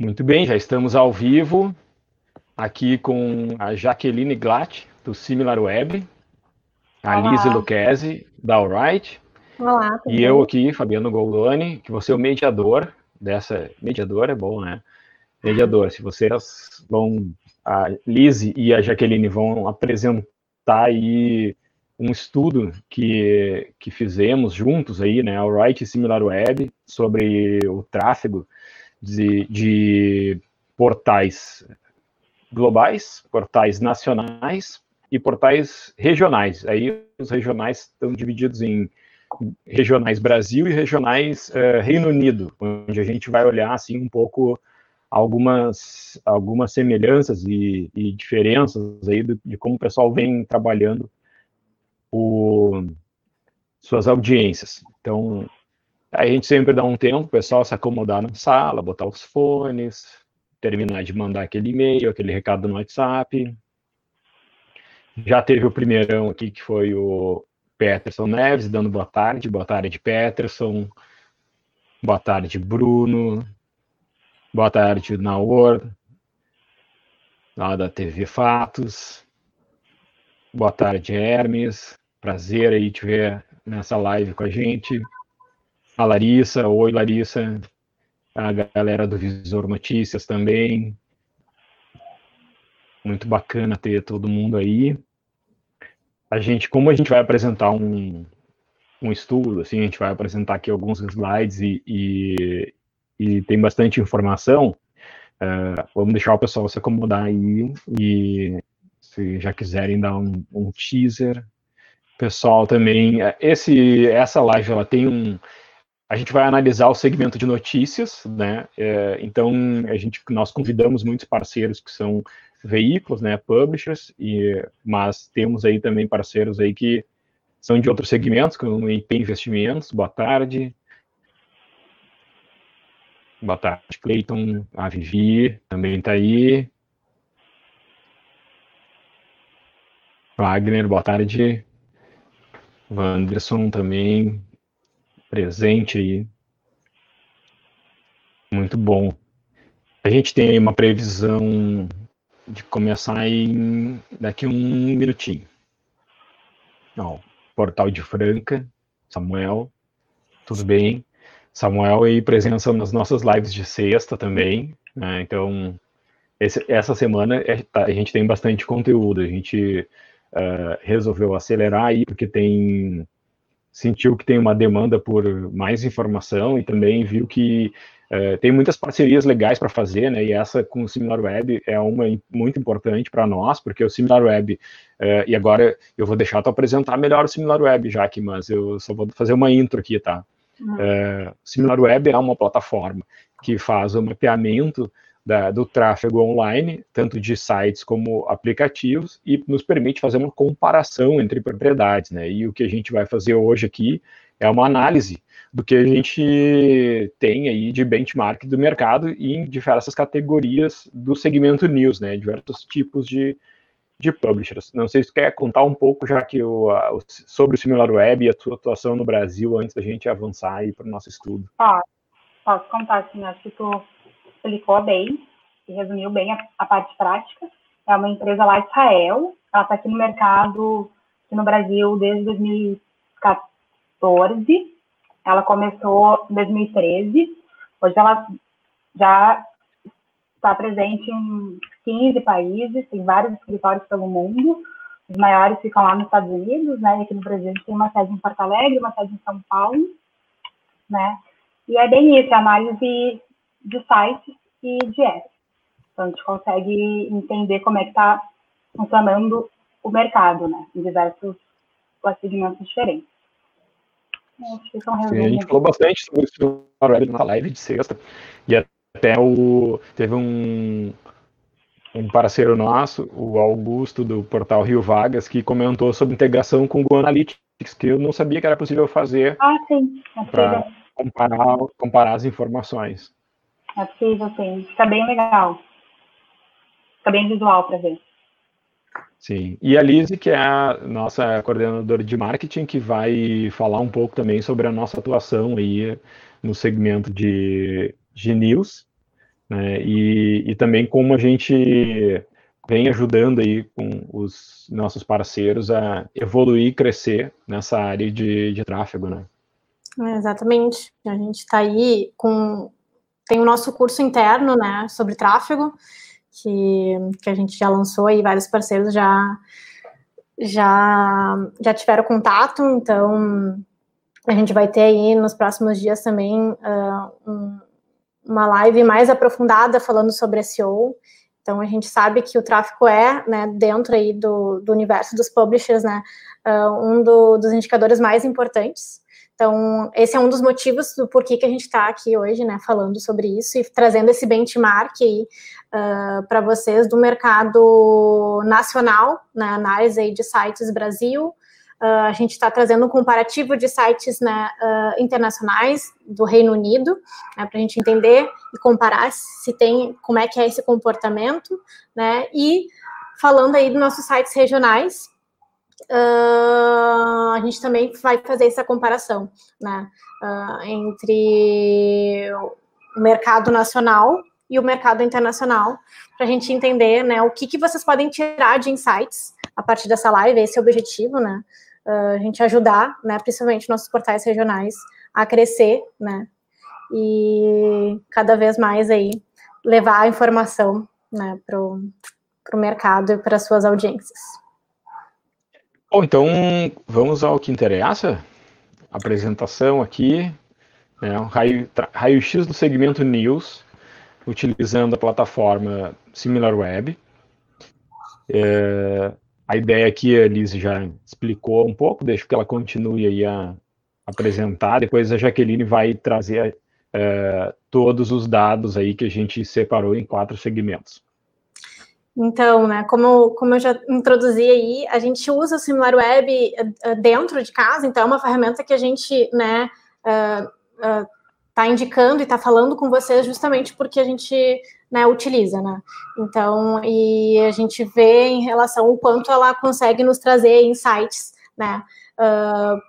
Muito bem, já estamos ao vivo aqui com a Jaqueline Glatt, do SimilarWeb, a Olá. Lise Lucchesi, da Alright, Olá, e eu aqui, Fabiano Goldoni, que você é o mediador dessa... Mediador é bom, né? Mediador, se vocês vão... A Lise e a Jaqueline vão apresentar aí um estudo que, que fizemos juntos aí, né, Alright e SimilarWeb, sobre o tráfego de, de portais globais, portais nacionais e portais regionais. Aí os regionais estão divididos em regionais Brasil e regionais uh, Reino Unido, onde a gente vai olhar assim um pouco algumas algumas semelhanças e, e diferenças aí de, como o pessoal vem trabalhando o, suas audiências. Então a gente sempre dá um tempo, o pessoal se acomodar na sala, botar os fones, terminar de mandar aquele e-mail, aquele recado no WhatsApp. Já teve o primeirão aqui, que foi o Peterson Neves, dando boa tarde. Boa tarde, Peterson. Boa tarde, Bruno. Boa tarde, Naor, lá da TV Fatos. Boa tarde, Hermes. Prazer aí te ver nessa live com a gente a Larissa, oi Larissa, a galera do Visor Notícias também. Muito bacana ter todo mundo aí. A gente, como a gente vai apresentar um, um estudo, assim, a gente vai apresentar aqui alguns slides e, e, e tem bastante informação, uh, vamos deixar o pessoal se acomodar aí e se já quiserem dar um, um teaser. Pessoal também, eh, esse, essa live ela tem um, a gente vai analisar o segmento de notícias, né? É, então a gente, nós convidamos muitos parceiros que são veículos, né, publishers, e, mas temos aí também parceiros aí que são de outros segmentos, como IP Investimentos. Boa tarde. Boa tarde, Cleiton. A Vivi também está aí. Wagner, boa tarde. Wanderson também presente aí. Muito bom. A gente tem uma previsão de começar em daqui um minutinho. Ó, Portal de Franca, Samuel, tudo bem? Samuel aí presença nas nossas lives de sexta também, né? Então, esse, essa semana é, tá, a gente tem bastante conteúdo. A gente uh, resolveu acelerar aí porque tem sentiu que tem uma demanda por mais informação e também viu que uh, tem muitas parcerias legais para fazer, né? E essa com o SimilarWeb é uma muito importante para nós, porque o SimilarWeb, uh, e agora eu vou deixar tu apresentar melhor o SimilarWeb, Jaque, mas eu só vou fazer uma intro aqui, tá? Uhum. Uh, SimilarWeb é uma plataforma que faz o mapeamento da, do tráfego online, tanto de sites como aplicativos, e nos permite fazer uma comparação entre propriedades. Né? E o que a gente vai fazer hoje aqui é uma análise do que a gente tem aí de benchmark do mercado em diversas categorias do segmento news, né? diversos tipos de, de publishers. Não sei se quer contar um pouco, já que o, o sobre o SimilarWeb e a sua atuação no Brasil, antes da gente avançar aí para o nosso estudo. Ah, posso contar, sim. Acho que explicou bem e resumiu bem a, a, parte prática. É uma empresa lá de Israel, ela está aqui no mercado, aqui no Brasil, desde 2014. Ela começou em 2013. Hoje ela já está presente em 15 países, tem vários escritórios pelo mundo. Os maiores ficam lá nos Estados Unidos, né? E aqui no Brasil tem uma sede em Porto Alegre, uma sede em São Paulo, né? E é bem isso, a análise de sites e de apps. Então, a gente consegue entender como é que está funcionando o mercado, né, em diversos segmentos diferentes. Acho que são Sim, a gente falou bastante sobre isso na live de sexta, e até o, teve um, um parceiro nosso, o Augusto, do portal Rio Vagas, que comentou sobre integração com o Google Analytics, que eu não sabia que era possível fazer ah, para comparar, comparar as informações. É possível, sim. Está bem legal. Está bem visual para ver. Sim. E a Lise, que é a nossa coordenadora de marketing, que vai falar um pouco também sobre a nossa atuação aí no segmento de, de news, né? E, e também como a gente vem ajudando aí com os nossos parceiros a evoluir e crescer nessa área de, de tráfego, né? É, exatamente. A gente está aí com tem o nosso curso interno, né, sobre tráfego, que, que a gente já lançou e vários parceiros já já já tiveram contato, então a gente vai ter aí nos próximos dias também uh, um, uma live mais aprofundada falando sobre SEO. Então a gente sabe que o tráfego é, né, dentro aí do, do universo dos publishers, né, uh, um do, dos indicadores mais importantes. Então, esse é um dos motivos do porquê que a gente está aqui hoje, né, falando sobre isso e trazendo esse benchmark aí uh, para vocês do mercado nacional, na né, análise aí de sites Brasil. Uh, a gente está trazendo um comparativo de sites né, uh, internacionais do Reino Unido, né, para a gente entender e comparar se tem, como é que é esse comportamento, né, e falando aí dos nossos sites regionais, uh, a gente também vai fazer essa comparação né, uh, entre o mercado nacional e o mercado internacional, para a gente entender né, o que, que vocês podem tirar de insights a partir dessa live, esse é o objetivo, né? Uh, a gente ajudar, né, principalmente nossos portais regionais, a crescer, né? E cada vez mais aí levar a informação né, para o mercado e para suas audiências. Bom, então vamos ao que interessa. Apresentação aqui, né, um raio-x raio do segmento News, utilizando a plataforma SimilarWeb. É, a ideia aqui a Liz já explicou um pouco, deixo que ela continue aí a apresentar. Depois a Jaqueline vai trazer é, todos os dados aí que a gente separou em quatro segmentos. Então, né, como, como eu já introduzi aí, a gente usa o SimilarWeb uh, dentro de casa, então é uma ferramenta que a gente, né, uh, uh, tá indicando e está falando com vocês justamente porque a gente, né, utiliza, né. Então, e a gente vê em relação ao quanto ela consegue nos trazer insights, né, uh,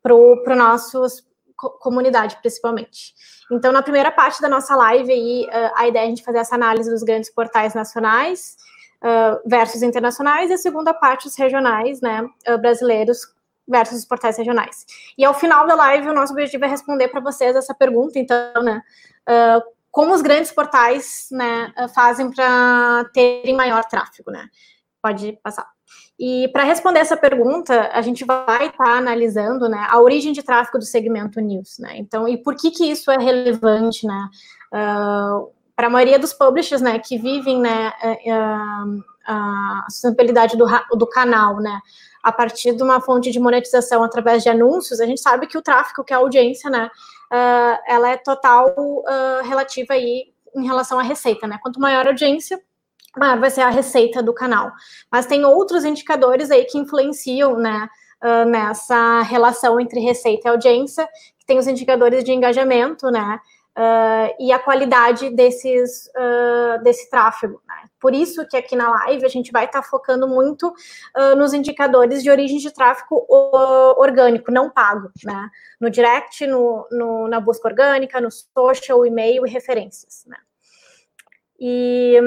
para o nossos comunidade, principalmente. Então, na primeira parte da nossa live aí, a ideia é a gente fazer essa análise dos grandes portais nacionais uh, versus internacionais, e a segunda parte, os regionais, né, uh, brasileiros versus os portais regionais. E ao final da live, o nosso objetivo é responder para vocês essa pergunta, então, né, uh, como os grandes portais, né, fazem para terem maior tráfego, né? Pode passar. E para responder essa pergunta, a gente vai estar tá analisando né, a origem de tráfego do segmento news, né? Então, e por que que isso é relevante, né? Uh, para a maioria dos publishers, né, que vivem, né, é, a sustentabilidade do, do canal, né, a partir de uma fonte de monetização através de anúncios, a gente sabe que o tráfego, que é a audiência, né, uh, ela é total uh, relativa aí em relação à receita, né, quanto maior a audiência, vai ser a receita do canal. Mas tem outros indicadores aí que influenciam, né, uh, nessa relação entre receita e audiência, que tem os indicadores de engajamento, né, Uh, e a qualidade desses, uh, desse tráfego. Né? Por isso que aqui na live a gente vai estar tá focando muito uh, nos indicadores de origem de tráfego orgânico, não pago, né? No direct, no, no, na busca orgânica, no social, e-mail e referências. Né? E,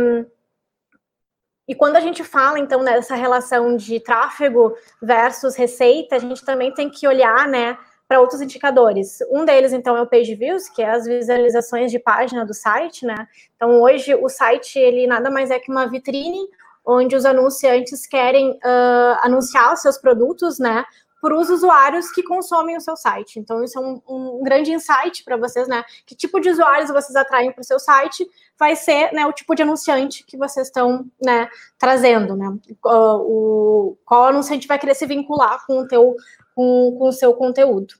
e quando a gente fala, então, dessa relação de tráfego versus receita, a gente também tem que olhar, né? para outros indicadores. Um deles, então, é o page views, que é as visualizações de página do site, né? Então, hoje, o site, ele nada mais é que uma vitrine onde os anunciantes querem uh, anunciar os seus produtos, né? Para os usuários que consomem o seu site. Então, isso é um, um grande insight para vocês, né? Que tipo de usuários vocês atraem para o seu site vai ser né, o tipo de anunciante que vocês estão né, trazendo, né? O, qual anunciante vai querer se vincular com o teu com, com o seu conteúdo.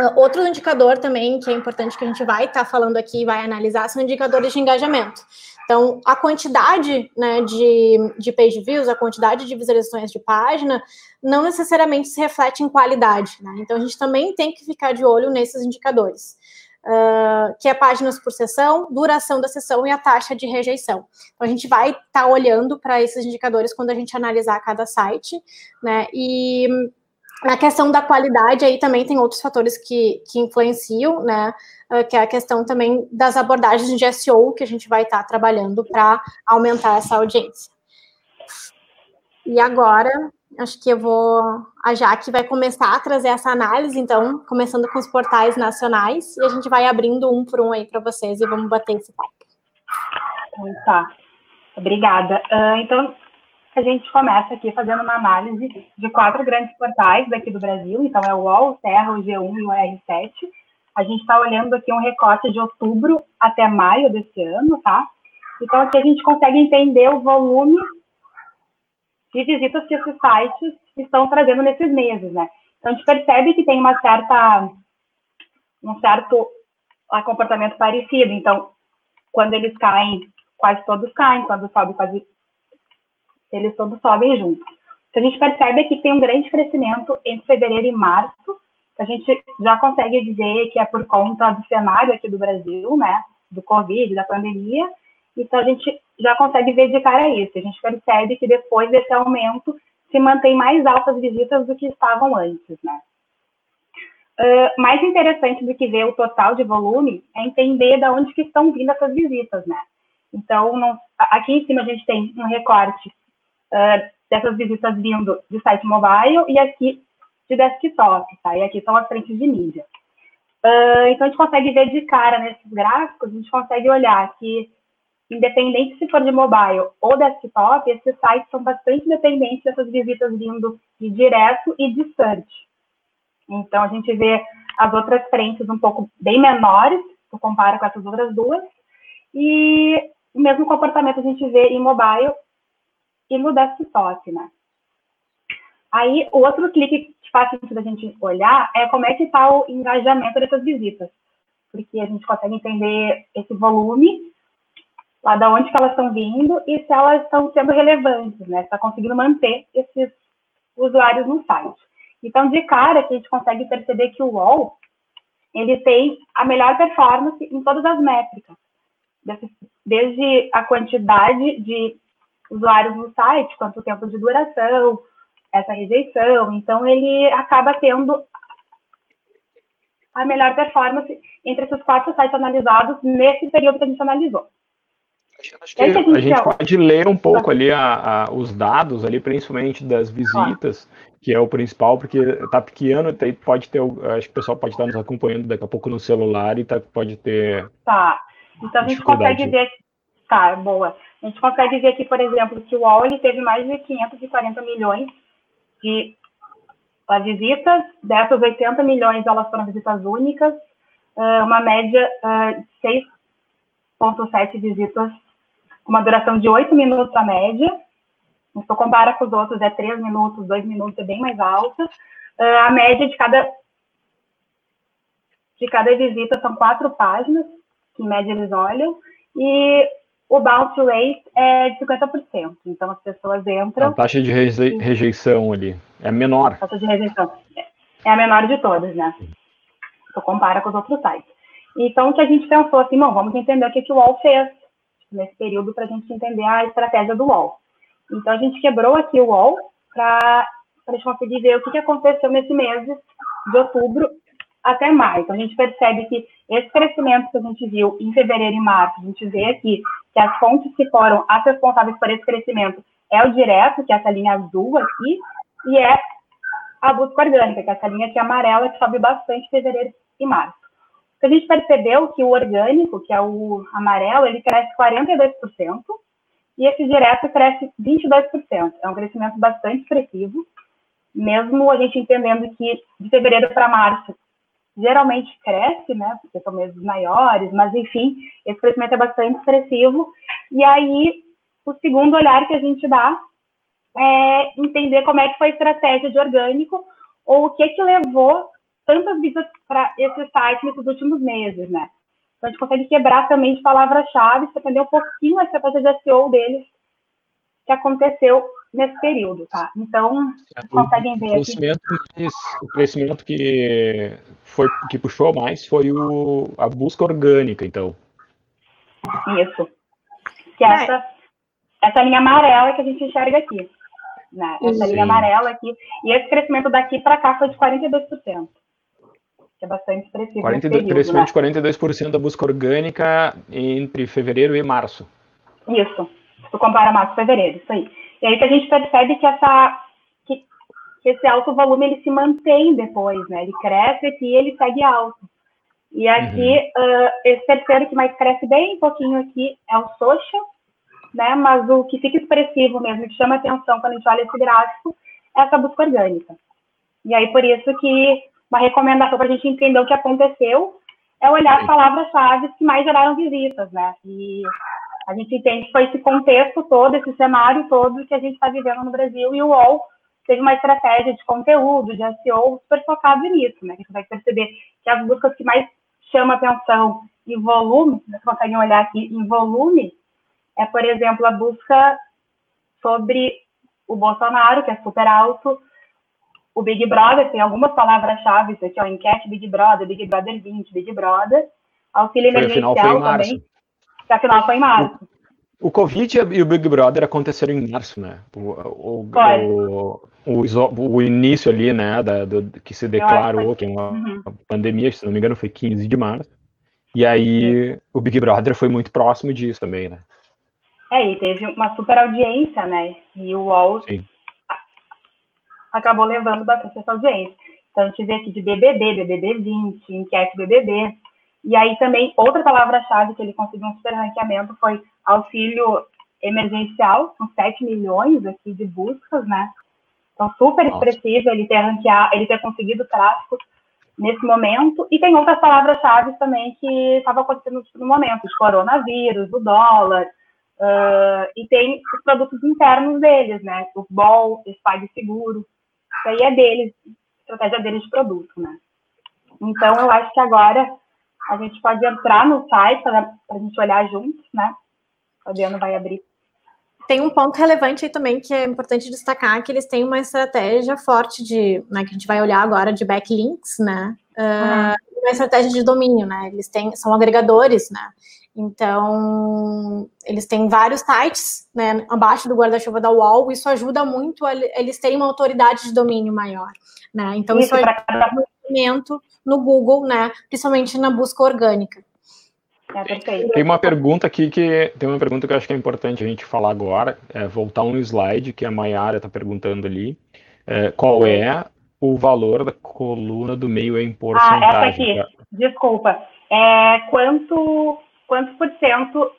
Uh, outro indicador também que é importante que a gente vai estar tá falando aqui, vai analisar, são indicadores de engajamento. Então, a quantidade né, de, de page views, a quantidade de visualizações de página, não necessariamente se reflete em qualidade. Né? Então, a gente também tem que ficar de olho nesses indicadores. Uh, que é páginas por sessão, duração da sessão e a taxa de rejeição. Então, a gente vai estar tá olhando para esses indicadores quando a gente analisar cada site, né? E na questão da qualidade, aí também tem outros fatores que, que influenciam, né? Ah, que é a questão também das abordagens de SEO que a gente vai estar tá trabalhando para aumentar essa audiência. E agora, acho que eu vou. A Jaque vai começar a trazer essa análise, então, começando com os portais nacionais, e a gente vai abrindo um por um aí para vocês e vamos bater esse papo. Tá. Obrigada. Uh, então, a gente começa aqui fazendo uma análise de quatro grandes portais daqui do Brasil. Então, é o UOL, o Terra, o G1 e o R7. A gente está olhando aqui um recorte de outubro até maio desse ano, tá? Então, aqui a gente consegue entender o volume de visitas que esses sites estão trazendo nesses meses, né? Então, a gente percebe que tem uma certa, um certo comportamento parecido. Então, quando eles caem, quase todos caem. Quando sobe, quase eles todos sobem juntos. O que a gente percebe que tem um grande crescimento entre fevereiro e março, a gente já consegue dizer que é por conta do cenário aqui do Brasil, né, do Covid, da pandemia, então a gente já consegue ver de cara isso. A gente percebe que depois desse aumento se mantém mais altas visitas do que estavam antes, né. Uh, mais interessante do que ver o total de volume é entender de onde que estão vindo essas visitas, né. Então, aqui em cima a gente tem um recorte uh, dessas visitas vindo de site mobile e aqui de desktop, tá? E aqui são as frentes de mídia. Uh, então, a gente consegue ver de cara nesses gráficos, a gente consegue olhar que, independente se for de mobile ou desktop, esses sites são bastante dependentes dessas visitas vindo de direto e de search. Então, a gente vê as outras frentes um pouco bem menores, se compara com essas outras duas, e o mesmo comportamento a gente vê em mobile e no desktop, né? Aí, o outro clique que faz sentido a gente olhar é como é que está o engajamento dessas visitas, porque a gente consegue entender esse volume, lá da onde que elas estão vindo e se elas estão sendo relevantes, né? Está conseguindo manter esses usuários no site. Então, de cara, a gente consegue perceber que o UOL, ele tem a melhor performance em todas as métricas, desde a quantidade de usuários no site, quanto tempo de duração, essa rejeição. Então, ele acaba tendo a melhor performance entre esses quatro sites analisados nesse período que a gente analisou. Acho que a gente, a gente pode ler um pouco ali a, a, os dados ali, principalmente das visitas, que é o principal, porque tá pequeno, pode ter, acho que o pessoal pode estar nos acompanhando daqui a pouco no celular e tá, pode ter. Tá. Então a gente consegue ver. Tá, boa. A gente consegue ver aqui, por exemplo, que o UOL ele teve mais de 540 milhões de visitas, dessas 80 milhões elas foram visitas únicas, uma média de 6,7 visitas, uma duração de 8 minutos a média. Se tu compara com os outros, é 3 minutos, 2 minutos, é bem mais alta. A média de cada, de cada visita são quatro páginas, que em média eles olham, e o bounce rate é de 50%. Então, as pessoas entram... A taxa de rejeição ali é menor. A taxa de rejeição é a menor de todas, né? Tu compara com os outros sites. Então, o que a gente pensou assim, bom, vamos entender o que, que o UOL fez nesse período para a gente entender a estratégia do UOL. Então, a gente quebrou aqui o UOL para a gente conseguir ver o que, que aconteceu nesse mês de outubro até maio. Então, a gente percebe que esse crescimento que a gente viu em fevereiro e março, a gente vê aqui que as fontes que foram as responsáveis por esse crescimento é o direto, que é essa linha azul aqui, e é a busca orgânica, que é essa linha aqui amarela, que sobe bastante em fevereiro e março. a gente percebeu que o orgânico, que é o amarelo, ele cresce 42%, e esse direto cresce 22%. É um crescimento bastante expressivo. mesmo a gente entendendo que de fevereiro para março geralmente cresce, né, porque são meses maiores, mas enfim, esse crescimento é bastante expressivo. E aí, o segundo olhar que a gente dá é entender como é que foi a estratégia de orgânico ou o que que levou tantas visitas para esse site nesses últimos meses, né? Então, a gente consegue quebrar também de palavras-chave entender um pouquinho a estratégia de SEO deles que aconteceu nesse período, tá? Então, o, conseguem ver crescimento, aqui. O crescimento que, foi, que puxou mais foi o, a busca orgânica, então. Isso. Que é essa, essa linha amarela que a gente enxerga aqui. Né? Essa Sim. linha amarela aqui. E esse crescimento daqui para cá foi de 42%. Que é bastante expressivo. 42, período, crescimento né? de 42% da busca orgânica entre fevereiro e março. Isso. Se tu compara março e fevereiro, isso aí. E aí que a gente percebe que, essa, que, que esse alto volume ele se mantém depois, né? Ele cresce aqui e ele segue alto. E aqui, uhum. uh, esse terceiro que mais cresce bem um pouquinho aqui é o social, né? Mas o que fica expressivo mesmo, que chama atenção quando a gente olha esse gráfico, é essa busca orgânica. E aí, por isso que uma recomendação para a gente entender o que aconteceu é olhar as palavras-chave que mais geraram visitas, né? E a gente entende que foi esse contexto todo, esse cenário todo que a gente está vivendo no Brasil e o UOL teve uma estratégia de conteúdo, de SEO super focado nisso, né? A gente vai perceber que as buscas que mais chamam atenção em volume, vocês conseguem olhar aqui em volume, é, por exemplo, a busca sobre o Bolsonaro, que é super alto, o Big Brother, tem algumas palavras-chave aqui, ó, enquete Big Brother, Big Brother 20, Big Brother, auxílio emergencial também que afinal foi em março. O Covid e o Big Brother aconteceram em março, né? O, o, o, o, início ali, né, da, do, que se declarou que é uma uhum. pandemia, se não me engano, foi 15 de março. E aí o Big Brother foi muito próximo disso também, né? É, e teve uma super audiência, né? E o UOL Sim. acabou levando bastante essa audiência. Então, a gente vê aqui de BBB, BBB 20, enquete BBB, e aí também, outra palavra-chave que ele conseguiu um super ranqueamento foi auxílio emergencial, com 7 milhões aqui de buscas, né? Então, super expressivo ele ter ranqueado, ele ter conseguido tráfego nesse momento. E tem outras palavras-chave também que estavam acontecendo no momento, coronavírus, o dólar, uh, e tem os produtos internos deles, né? O BOL, esse PagSeguro, isso aí é deles, estratégia deles de produto, né? Então, eu acho que agora a gente pode entrar no site para a gente olhar juntos, né? O Adriano vai abrir. Tem um ponto relevante aí também que é importante destacar, que eles têm uma estratégia forte de, né, que a gente vai olhar agora de backlinks, né? Uh, Uma estratégia de domínio, né? Eles têm, são agregadores, né? Então, eles têm vários sites, né, abaixo do guarda-chuva da UOL, isso ajuda muito a eles terem uma autoridade de domínio maior, né? Então, isso, isso ajuda muito no Google, né? Principalmente na busca orgânica. É, tem uma pergunta aqui que tem uma pergunta que eu acho que é importante a gente falar agora, é voltar um slide que a Maiara está perguntando ali. É, qual é o valor da coluna do meio em porcentagem? Ah, essa aqui, desculpa. É, quanto, quantos por cento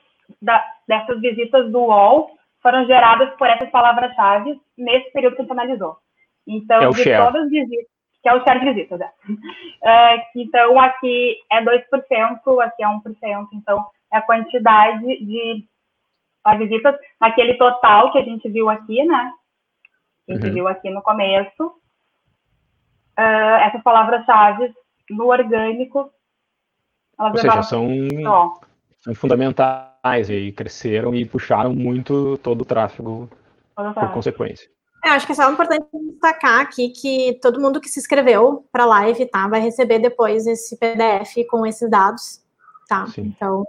da, dessas visitas do UOL foram geradas por essas palavras-chave nesse período que a gente analisou? Então, é de share. todas as visitas, que é o share de visitas. É. Uh, então, aqui é 2%, aqui é 1%, então é a quantidade de visitas naquele total que a gente viu aqui, né? Que a gente uhum. viu aqui no começo. Uh, essas palavras-chave no orgânico. Ou seja, são, são fundamentais e cresceram e puxaram muito todo o tráfego todo por consequência. É, acho que é só importante destacar aqui que todo mundo que se inscreveu para a live, tá, vai receber depois esse PDF com esses dados, tá? Sim. Então,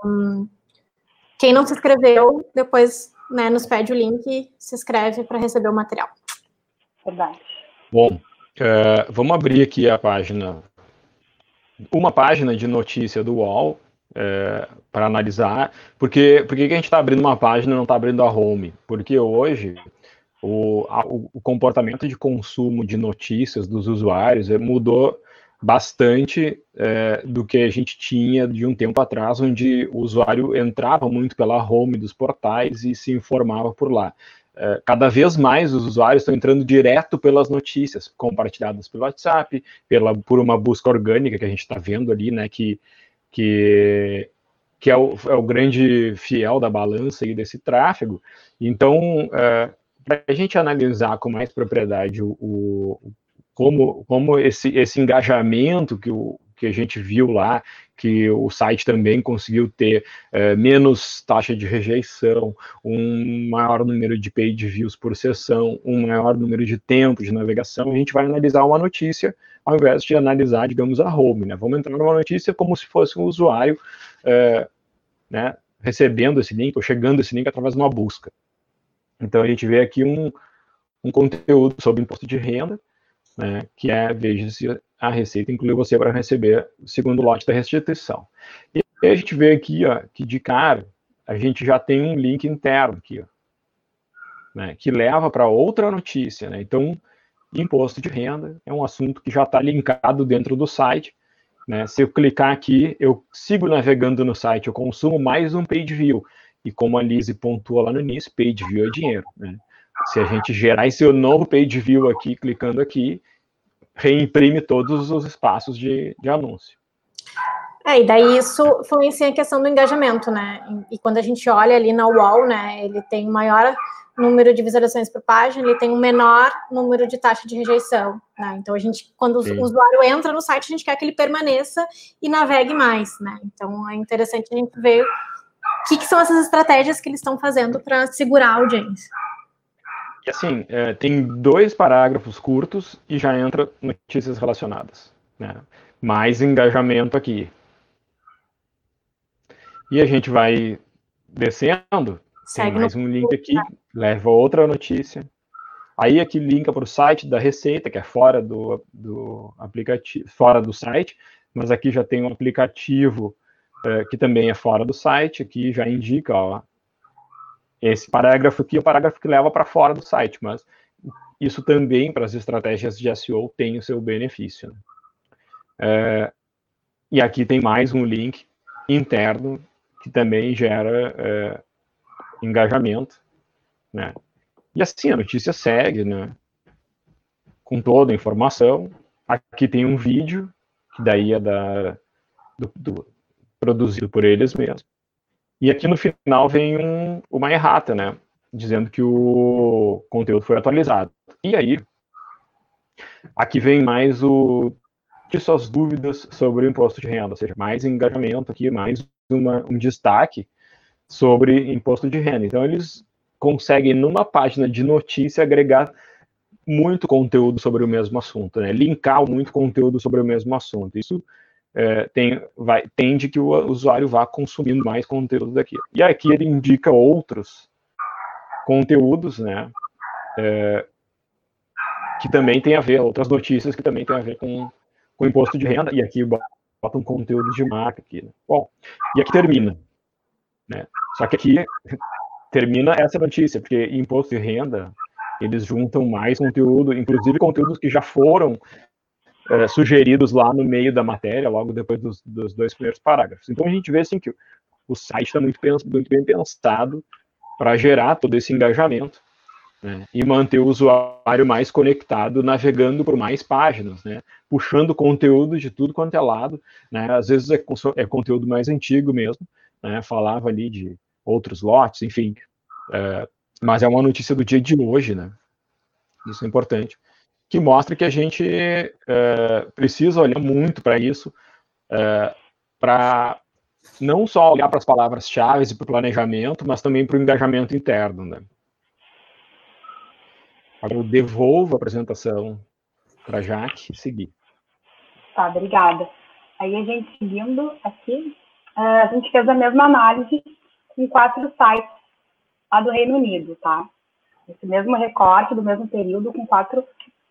quem não se inscreveu, depois né, nos pede o link e se inscreve para receber o material. Verdade. Bom, é, vamos abrir aqui a página, uma página de notícia do UOL é, para analisar. Porque, por que a gente está abrindo uma página e não está abrindo a home? Porque hoje o, o comportamento de consumo de notícias dos usuários é, mudou bastante é, do que a gente tinha de um tempo atrás, onde o usuário entrava muito pela home dos portais e se informava por lá. é, cada vez mais os usuários estão entrando direto pelas notícias compartilhadas pelo WhatsApp, pela, por uma busca orgânica que a gente está vendo ali, né, que, que, que é, o, é o grande fiel da balança desse tráfego. Então, é, para a gente analisar com mais propriedade o, o, como, como esse, esse engajamento que o, que a gente viu lá, que o site também conseguiu ter é, menos taxa de rejeição, um maior número de page views por sessão, um maior número de tempo de navegação, a gente vai analisar uma notícia ao invés de analisar, digamos, a home, né? Vamos entrar numa notícia como se fosse um usuário é, né, recebendo esse link ou chegando esse link através de uma busca. Então a gente vê aqui um, um conteúdo sobre imposto de renda, né, que é veja se a receita incluiu você para receber o segundo lote da restituição. E a gente vê aqui ó, que de cara a gente já tem um link interno aqui, ó, né, que leva para outra notícia. Né? Então, imposto de renda é um assunto que já está linkado dentro do site. Né? Se eu clicar aqui, eu sigo navegando no site, eu consumo mais um page view. E como a Lise pontuou lá no início, page view é dinheiro. Né? Se a gente gerar esse novo page view aqui, clicando aqui, reimprime todos os espaços de, de anúncio. É, e daí isso influencia a questão do engajamento, né? E quando a gente olha ali na wall, né, ele tem um maior número de visualizações por página, ele tem um menor número de taxa de rejeição, né? Então a gente, quando Sim. o usuário entra no site, a gente quer que ele permaneça e navegue mais, né? Então é interessante a gente ver o que, que são essas estratégias que eles estão fazendo para segurar a audiência. E assim, é, tem dois parágrafos curtos e já entra notícias relacionadas. Né? Mais engajamento aqui. E a gente vai descendo, Segue tem mais um link aqui, leva outra notícia. Aí aqui linka para o site da Receita, que é fora do, do aplicativo, fora do site, mas aqui já tem um aplicativo é, que também é fora do site, aqui já indica, ó, esse parágrafo aqui é o parágrafo que leva para fora do site, mas isso também, para as estratégias de SEO, tem o seu benefício. Né? É, e aqui tem mais um link interno que também gera é, engajamento. Né? E assim a notícia segue, né? com toda a informação. Aqui tem um vídeo, que daí é da, do, do, produzido por eles mesmos. E aqui no final vem um, uma errata, né? Dizendo que o conteúdo foi atualizado. E aí, aqui vem mais o que suas dúvidas sobre o imposto de renda, ou seja, mais engajamento aqui, mais uma, um destaque sobre imposto de renda. Então, eles conseguem, numa página de notícia, agregar muito conteúdo sobre o mesmo assunto, né? linkar muito conteúdo sobre o mesmo assunto. Isso é, tem, vai, tende que o usuário vá consumindo mais conteúdo daqui. E aqui ele indica outros conteúdos, né, é, que também tem a ver, outras notícias que também tem a ver com, com imposto de renda, e aqui bota um conteúdo de marca aqui. Né. Bom, e aqui termina. Né? Só que aqui termina essa notícia, porque imposto de renda, eles juntam mais conteúdo, inclusive conteúdos que já foram é, sugeridos lá no meio da matéria, logo depois dos, dos, dois primeiros parágrafos. Então a gente vê assim que o site está muito, muito, bem pensado para gerar todo esse engajamento né, e manter o usuário mais conectado, navegando por mais páginas, né, puxando conteúdo de tudo quanto é lado. Né, às vezes é, é conteúdo mais antigo mesmo, né, falava ali de outros lotes, enfim. É, mas é uma notícia do dia de hoje, né? Isso é importante que mostra que a gente é, precisa olhar muito para isso, é, para não só olhar para as palavras-chave e para o planejamento, mas também para o engajamento interno. Né? Agora eu devolvo a apresentação para a Jaque seguir. Tá, obrigada. Aí a gente seguindo aqui, é, a gente fez a mesma análise com quatro sites lá do Reino Unido, tá? Esse mesmo recorte do mesmo período com quatro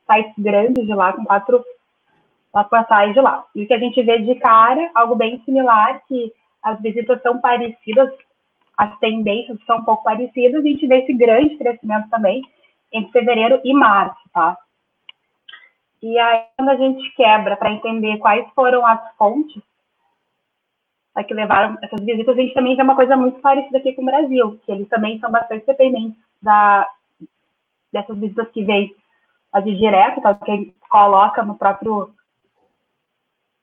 sites grandes de lá, com quatro, quatro portais de lá. E o que a gente vê de cara, algo bem similar, que as visitas são parecidas, as tendências são um pouco parecidas, a gente vê esse grande crescimento também entre fevereiro e março, tá? E aí, quando a gente quebra para entender quais foram as fontes a que levaram essas visitas, a gente também vê uma coisa muito parecida aqui com o Brasil, que eles também são bastante dependentes da, dessas visitas que de direto, tá? que coloca no próprio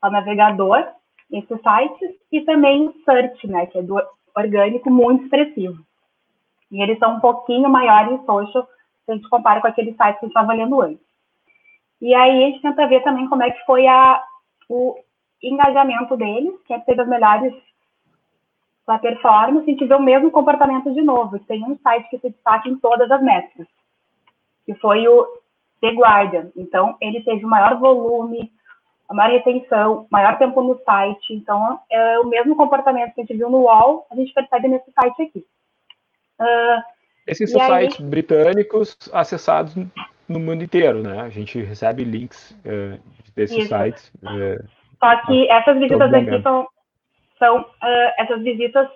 navegador esses sites, e também o search, né, que é do orgânico muito expressivo. E eles são um pouquinho maiores em social se a gente compara com aquele site que a gente estava olhando antes. E aí a gente tenta ver também como é que foi a, o engajamento deles, que é teve as melhores a performance, a gente vê o mesmo comportamento de novo. Tem um site que se destaca em todas as métricas, que foi o The Guardian. Então, ele teve o maior volume, a maior retenção, maior tempo no site. Então, é o mesmo comportamento que a gente viu no UOL, a gente percebe nesse site aqui. Uh, Esses são aí... sites britânicos acessados no mundo inteiro, né? A gente recebe links uh, desses Isso. sites. Uh, Só que essas visitas aqui são, são uh, essas visitas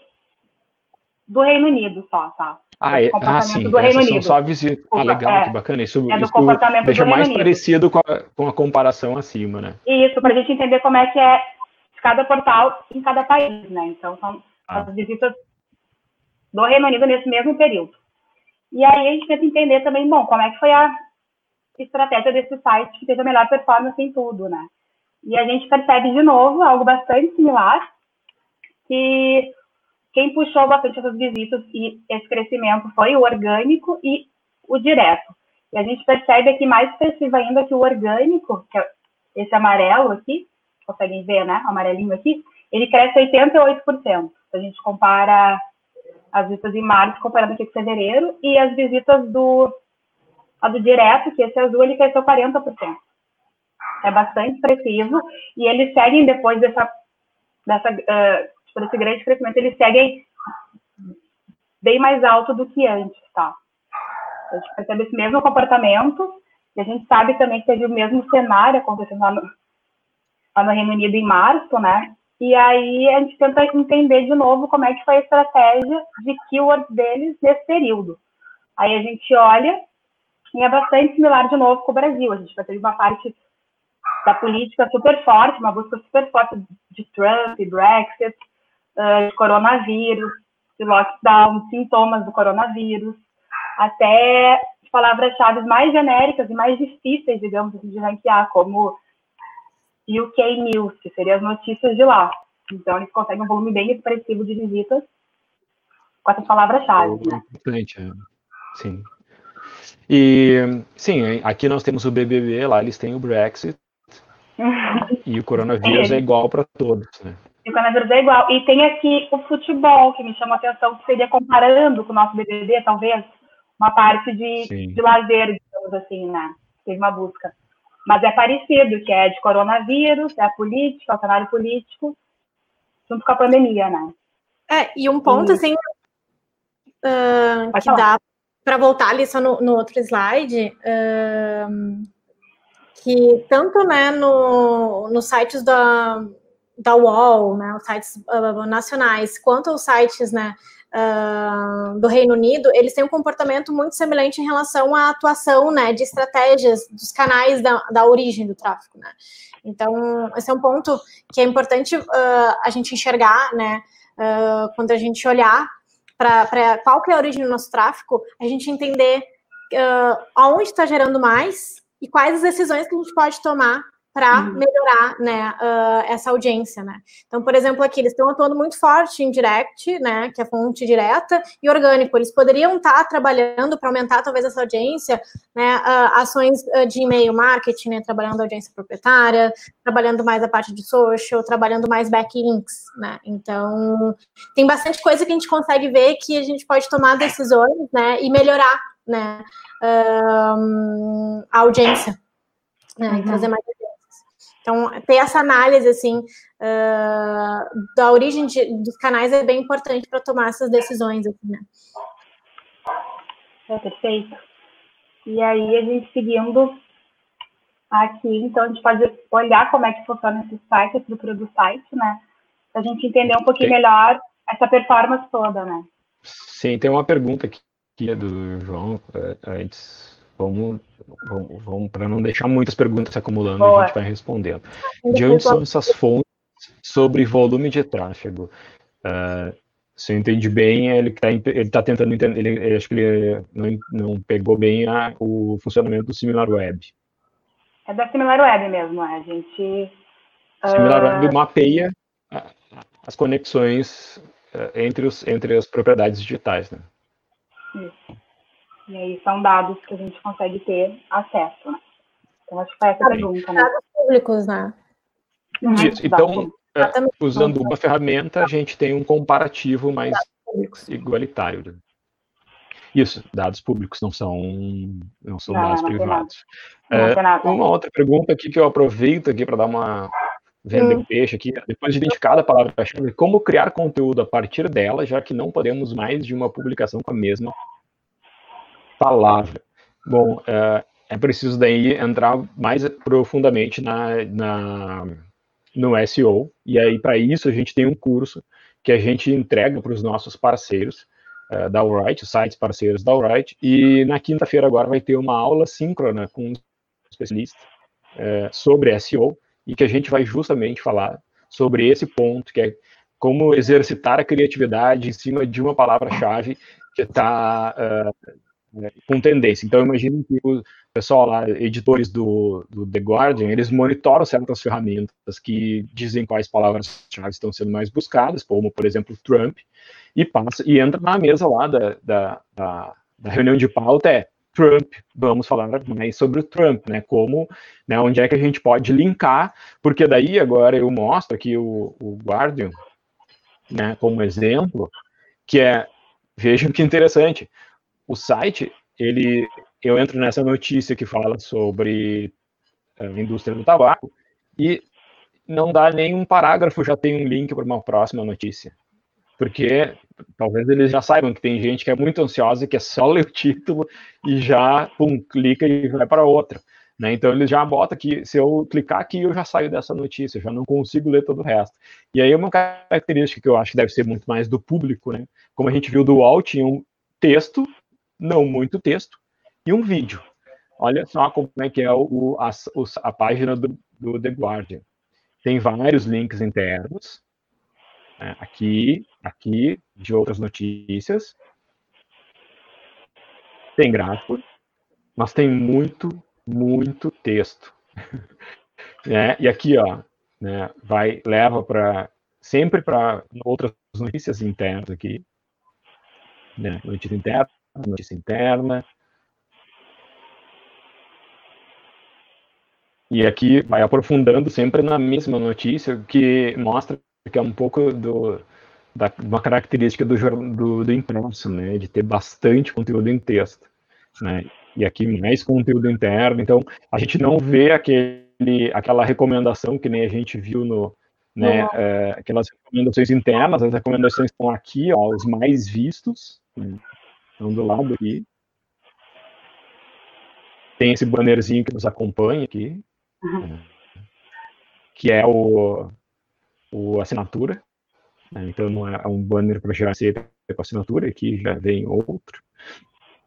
do Reino Unido só, tá? Ah, é, ah sim, do Reino Unido. são só visitas. Ah, legal, é, que bacana. Isso, é isso deixa mais Unido. parecido com a, com a comparação acima, né? Isso, para a gente entender como é que é cada portal em cada país, né? Então, são ah. as visitas do Reino Unido nesse mesmo período. E aí a gente tenta entender também, bom, como é que foi a estratégia desse site que teve a melhor performance em tudo, né? E a gente percebe de novo algo bastante similar, que quem puxou bastante essas visitas e esse crescimento foi o orgânico e o direto. E a gente percebe aqui mais expressivo ainda que o orgânico, que é esse amarelo aqui, conseguem ver, né? O amarelinho aqui, ele cresce 88%. Se a gente compara as visitas em março comparando aqui com fevereiro, e as visitas do, a do direto, que esse azul, ele cresceu 40%. É bastante expressivo, e eles seguem depois dessa, dessa uh, por esse grande crescimento, eles seguem bem mais alto do que antes, tá? A gente percebe esse mesmo comportamento, e a gente sabe também que teve o mesmo cenário acontecendo lá no, lá no Reino Unido em março, né? E aí a gente tenta entender de novo como é que foi a estratégia de keywords deles nesse período. Aí a gente olha e é bastante similar de novo com o Brasil. A gente vai ter uma parte da política super forte, uma busca super forte de Trump, Brexit, uh, de coronavírus, de lockdown, sintomas do coronavírus, até palavras-chave mais genéricas e mais difíceis, digamos assim, de ranquear, como UK News, que seriam as notícias de lá. Então, eles conseguem um volume bem expressivo de visitas com essas palavras-chave. Né? Importante, é. sim. E, sim, aqui nós temos o BBB, lá eles têm o Brexit, e o coronavírus é, é igual para todos, né? E o coronavírus é igual. E tem aqui o futebol, que me chama a atenção, que seria comparando com o nosso BBB, talvez, uma parte de, de lazer, digamos assim, né? Teve uma busca. Mas é parecido, que é de coronavírus, é a política, é o cenário político, junto com a pandemia, né? É, e um ponto, e... assim, uh, que falar. dá para voltar ali só no, no outro slide, uh, que tanto né, no, nos sites da, da UOL, né, os sites uh, nacionais, quanto os sites né, uh, do Reino Unido, eles têm um comportamento muito semelhante em relação à atuação né, de estratégias dos canais da, da origem do tráfego. Né? Então, esse é um ponto que é importante uh, a gente enxergar, né, quando a gente olhar para qual que é a origem do nosso tráfego, a gente entender aonde está gerando mais e quais as decisões que a gente pode tomar para uhum. melhorar né, uh, essa audiência, né? Então, por exemplo, aqui eles estão atuando muito forte em direct, né, que é fonte direta, e orgânico. Eles poderiam estar tá trabalhando para aumentar talvez essa audiência, né, uh, ações uh, de e-mail marketing, né, trabalhando audiência proprietária, trabalhando mais a parte de social, trabalhando mais backlinks, né? Então, tem bastante coisa que a gente consegue ver que a gente pode tomar decisões, né, e melhorar, né, a audiência, né, uhum. e trazer mais então, ter essa análise, assim, uh, da origem de, dos canais é bem importante para tomar essas decisões, assim, né? É, perfeito. E aí, a gente seguindo aqui, então, a gente pode olhar como é que funciona esse site, a estrutura do site, né? Para a gente entender um pouquinho melhor essa performance toda, né? Sim, tem uma pergunta aqui do João, é, antes Vamos, vamos, vamos para não deixar muitas perguntas se acumulando, Boa. a gente vai respondendo. De onde são essas fontes sobre volume de tráfego? Uh, se eu entendi bem, ele está ele tá tentando entender, ele, ele, acho que ele não, não pegou bem a, o funcionamento do Similar Web. É da Similar Web mesmo, a gente... Similar uh... Web mapeia as conexões uh, entre, os, entre as propriedades digitais, né? Isso. E aí são dados que a gente consegue ter acesso, né? Então, acho que foi essa a pergunta, né? Dados públicos, né? Uhum. Isso. Então, é, usando uma ferramenta, a gente tem um comparativo mais igualitário. Né? Isso, dados públicos não são, não são não, dados não privados. É, uma outra pergunta aqui que eu aproveito aqui para dar uma venda hum. peixe aqui, depois de identificada a palavra-chave, como criar conteúdo a partir dela, já que não podemos mais de uma publicação com a mesma palavra. Bom, é, é preciso daí entrar mais profundamente na, na no SEO, e aí para isso a gente tem um curso que a gente entrega para os nossos parceiros uh, da Alright, os sites parceiros da Alright, e na quinta-feira agora vai ter uma aula síncrona com um especialista uh, sobre SEO, e que a gente vai justamente falar sobre esse ponto, que é como exercitar a criatividade em cima de uma palavra-chave que está uh, eh, com tendência. Então, imagino que o pessoal lá, editores do, do, The Guardian, eles monitoram certas ferramentas que dizem quais palavras-chave estão sendo mais buscadas, como, por exemplo, Trump, e passa e entra na mesa lá da, da, da, da reunião de pauta, é Trump, vamos falar mais sobre o Trump, né? Como, né, onde é que a gente pode linkar, porque daí agora eu mostro aqui o, o Guardian, né, como exemplo, que é, vejam que interessante, o site, ele, eu entro nessa notícia que fala sobre a indústria do tabaco e não dá nem um parágrafo, já tem um link para uma próxima notícia. Porque talvez eles já saibam que tem gente que é muito ansiosa que é só ler o título e já, pum, clica e vai para outra. Né? Então eles já botam que se eu clicar aqui eu já saio dessa notícia, já não consigo ler todo o resto. E aí uma característica que eu acho que deve ser muito mais do público, né? Como a gente viu do UOL, tinha um texto não muito texto, e um vídeo. Olha só como é que é o, a, a página do, do, The Guardian. Tem vários links internos, né, aqui, aqui, de outras notícias. Tem gráfico, mas tem muito, muito texto. né? E aqui, ó, né, vai, leva para sempre para outras notícias internas aqui, né, notícia interna, notícia interna. E aqui vai aprofundando sempre na mesma notícia, que mostra que é um pouco do, da, uma característica do, do, do impresso, né, de ter bastante conteúdo em texto, né, e aqui mais conteúdo interno, então a gente não vê aquele, aquela recomendação que nem a gente viu no, né, é, aquelas recomendações internas, as recomendações estão aqui, ó, os mais vistos, né, então, do lado aqui. Tem esse bannerzinho que nos acompanha aqui, uhum. que é o, o assinatura. Né? Então, não é um banner para gerar receita com assinatura, aqui já vem outro.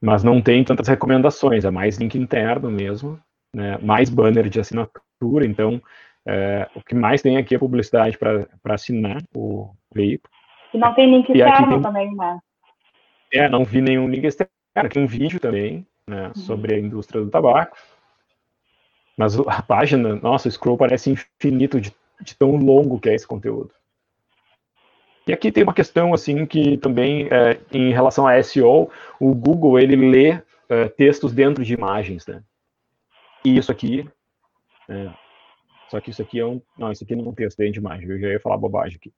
Mas não tem tantas recomendações, é mais link interno mesmo, né? mais banner de assinatura. Então, é, o que mais tem aqui é publicidade para assinar o veículo. E não tem link externo tem... também, né? É, não vi nenhum link externo. Tem um vídeo também, né, uhum. sobre a indústria do tabaco. Mas a página, nossa, o scroll parece infinito de, de tão longo que é esse conteúdo. E aqui tem uma questão assim que também, é, em relação a SEO, o Google ele lê é, textos dentro de imagens, né? E isso aqui, é, só que isso aqui é um. Não, isso aqui não é um texto dentro de imagem, eu já ia falar bobagem aqui.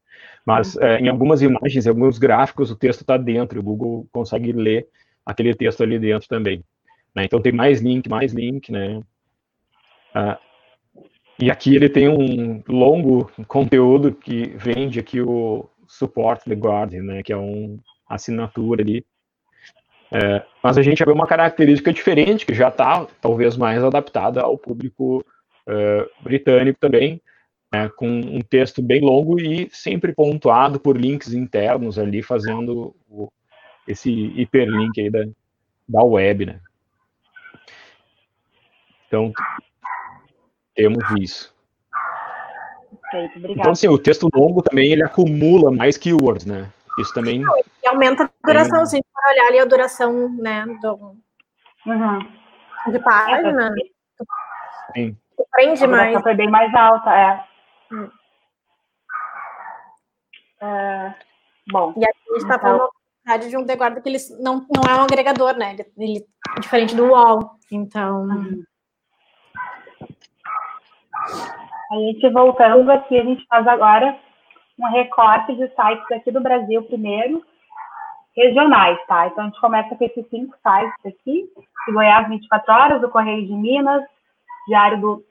Mas uhum. é, em algumas imagens, em alguns gráficos, o texto está dentro, o Google consegue ler aquele texto ali dentro também. Né? Então tem mais link, mais link, né? Ah, e aqui ele tem um longo conteúdo que vende aqui o Support the Guardian, né? Que é uma assinatura ali. É, mas a gente vê uma característica diferente, que já está talvez mais adaptada ao público uh, britânico também, né, com um texto bem longo e sempre pontuado por links internos ali, fazendo o, esse hiperlink aí da, da web, né. Então, temos isso. Perfeito, então, assim, o texto longo também, ele acumula mais keywords, né. Isso também. E aumenta a duração, tem... se a gente for olhar ali a duração, né, do, uhum. de página. Sim. Prende mais. foi bem mais alta, é. Hum. é. Bom. E aqui a gente está então... falando de um The que ele não, não é um agregador, né? Ele, ele diferente do UOL. Então. Uhum. A gente voltando aqui, a gente faz agora um recorte de sites aqui do Brasil primeiro, regionais, tá? Então a gente começa com esses cinco sites aqui, de Goiás 24 horas, do Correio de Minas, Diário do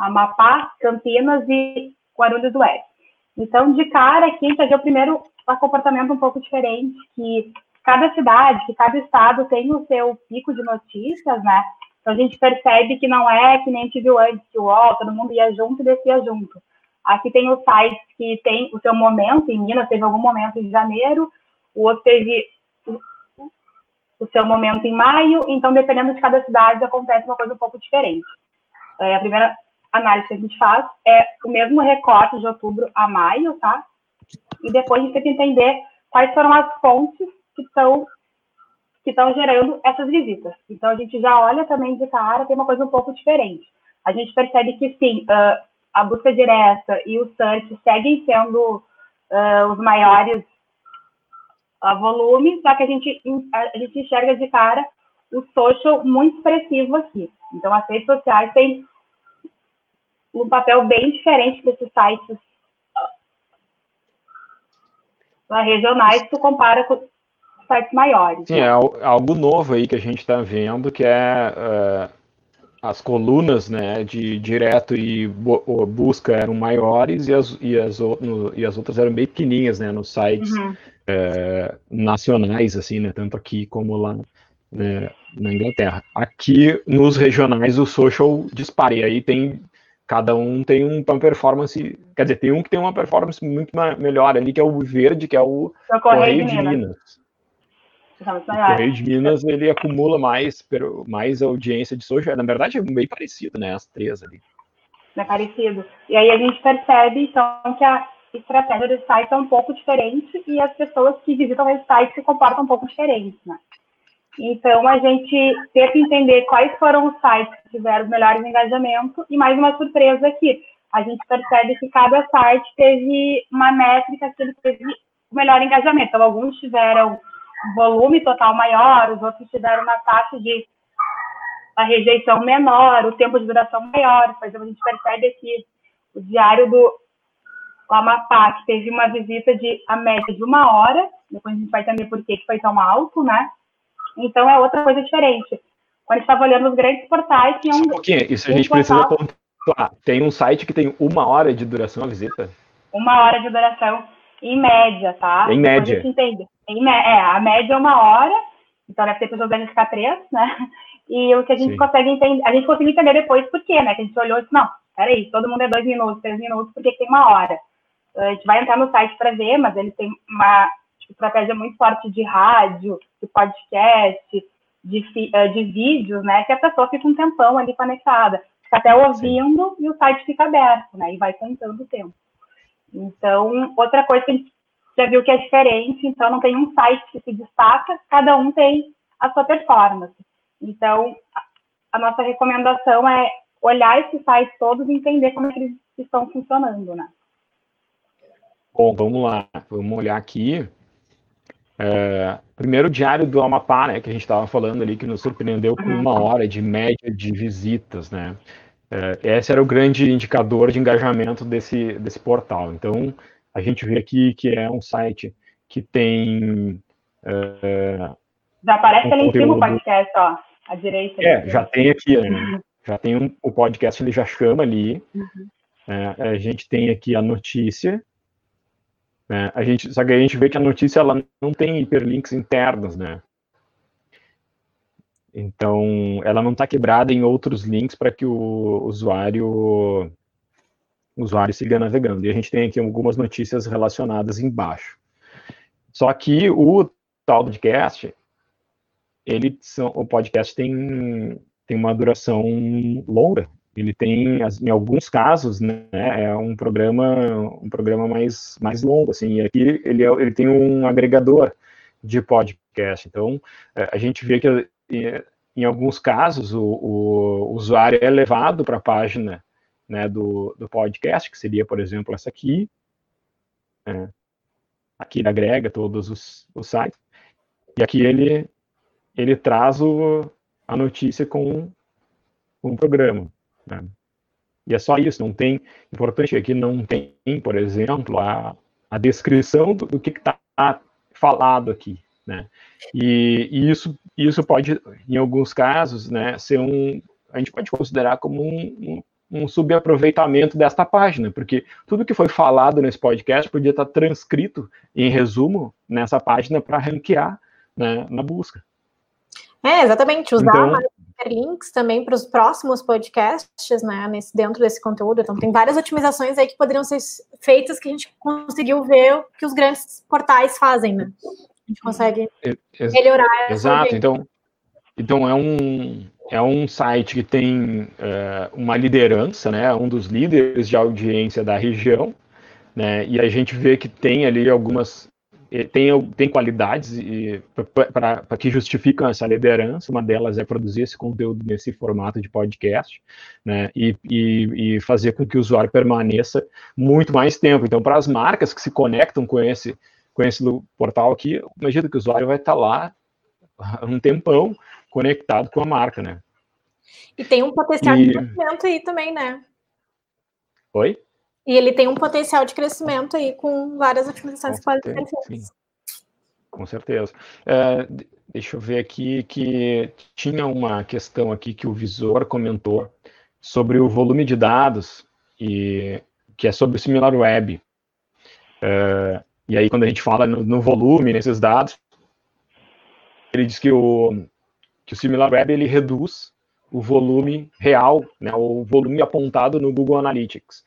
Amapá, Campinas e Guarulhos do Oeste. Então, de cara aqui, a gente ver o primeiro comportamento um pouco diferente, que cada cidade, que cada estado tem o seu pico de notícias, né? Então a gente percebe que não é que nem a gente viu antes, que o UOL, todo mundo ia junto e descia junto. Aqui tem os sites que tem o seu momento, em Minas teve algum momento em janeiro, o outro teve o seu momento em maio, então dependendo de cada cidade acontece uma coisa um pouco diferente. É, a primeira análise que a gente faz é o mesmo recorte de outubro a maio, tá? E depois a gente tem que entender quais foram as fontes que estão que estão gerando essas visitas. Então a gente já olha também de cara, tem uma coisa um pouco diferente. A gente percebe que sim, uh, a busca direta e o search seguem sendo uh, os maiores uh, volumes, só que a gente, a gente enxerga de cara o social muito expressivo aqui. Então as redes sociais têm um papel bem diferente desses sites regionais, tu compara com sites maiores. Sim, né? é algo novo aí que a gente está vendo, que é uh, as colunas né, de direto e busca eram maiores e as, e as, no, e as outras eram bem pequenininhas né, nos sites uhum. uh, nacionais, assim, né, tanto aqui como lá né, na Inglaterra. Aqui nos regionais o social dispara, e aí tem cada um tem uma performance, quer dizer, tem um que tem uma performance muito melhor ali, que é o verde, que é o, o Correio, de Minas. Minas. O Correio de Minas, ele acumula mais, mais audiência de social. Na verdade, é bem parecido, né? As três ali. É parecido. E aí a gente percebe, então, que a estratégia do site é um pouco diferente e as pessoas que visitam esse site se comportam um pouco diferente, né? Então, a gente tenta entender quais foram os sites que tiveram melhores engajamento e mais uma surpresa aqui. A gente percebe que cada site teve uma métrica que ele teve melhor engajamento. Então, alguns tiveram volume total maior, os outros tiveram uma taxa de a rejeição menor, o tempo de duração maior. Por exemplo, a gente percebe aqui o diário do Amapá, que teve uma visita de a média de uma hora, depois a gente vai entender por que foi tão alto, né? Então é outra coisa diferente. Quando a gente estava olhando os grandes portais, tinha um. Um pouquinho, isso a gente precisa pontuar. Tem um site que tem uma hora de duração a visita? Uma hora de duração, em média, tá? Em média. A entende. Em, é, a média é uma hora, então deve ter pessoas devem ficar três, né? E o que a gente Sim. consegue entender, a gente conseguiu entender depois por quê, né? Que a gente olhou e disse, não, peraí, todo mundo é dois minutos, três minutos, por que tem uma hora? A gente vai entrar no site para ver, mas ele tem uma estratégia muito forte de rádio, de podcast, de, eh, de vídeos, né? Que a pessoa fica um tempão ali conectada, fica até ouvindo Sim. e o site fica aberto, né? E vai contando o tempo. Então, outra coisa que a gente já viu que é diferente, então não tem um site que se destaca, cada um tem a sua performance. Então, a nossa recomendação é olhar esses sites todos e entender como é que eles estão funcionando, né? Bom, vamos lá, vamos olhar aqui. É, primeiro, o Diário do Amapá, né, que a gente estava falando ali, que nos surpreendeu com uma hora de média de visitas, né? É, esse era o grande indicador de engajamento desse, desse portal. Então, a gente vê aqui que é um site que tem. É, já aparece um ali em cima o podcast, ó, à direita. É, já tem aqui, né? Uhum. Já tem um, o podcast, ele já chama ali. Uhum. É, a gente tem aqui a notícia, né? A gente, só que a gente vê que a notícia ela não tem hiperlinks internos, né? Então, ela não está quebrada em outros links para que o usuário, o usuário siga navegando. E a gente tem aqui algumas notícias relacionadas embaixo. Só que o tal podcast, ele, o podcast tem, tem uma duração longa, ele tem, em alguns casos, né, é um programa, um programa mais, mais longo, assim, e aqui ele, é, ele tem um agregador de podcast, então é, a gente vê que em alguns casos o, o usuário é levado para a página né, do, do podcast, que seria, por exemplo, essa aqui, né, aqui agrega todos os, os sites, e aqui ele, ele traz o, a notícia com, o programa. Né? E é só isso, não tem. Importante aqui não tem, por exemplo, a, a descrição do, do que está falado aqui. Né? E, e, isso, isso pode, em alguns casos, né, ser um. A gente pode considerar como um, um, um subaproveitamento desta página, porque tudo que foi falado nesse podcast podia estar transcrito em resumo nessa página para ranquear né, na busca. É, exatamente. Usar então, links também para os próximos podcasts, né, nesse, dentro desse conteúdo. Então, tem várias otimizações aí que poderiam ser feitas que a gente conseguiu ver que os grandes portais fazem, né? A gente consegue melhorar. Exato. Então, então é um é um site que tem é, uma liderança, né? Um dos líderes de audiência da região, né? E a gente vê que tem ali algumas tem, tem qualidades para que justificam essa liderança. Uma delas é produzir esse conteúdo nesse formato de podcast, né? E, e, e fazer com que o usuário permaneça muito mais tempo. Então, para as marcas que se conectam com esse, com esse portal aqui, imagina que o usuário vai estar lá um tempão conectado com a marca, né? E tem um potencial e... de crescimento aí também, né? Oi? E ele tem um potencial de crescimento aí com várias podem ser feitas. Com certeza. É, deixa eu ver aqui que tinha uma questão aqui que o Visor comentou sobre o volume de dados e que é sobre o SimilarWeb. É, e aí, quando a gente fala no, no, volume, nesses dados, ele diz que o, que o SimilarWeb ele reduz o volume real, né, o volume apontado no Google Analytics.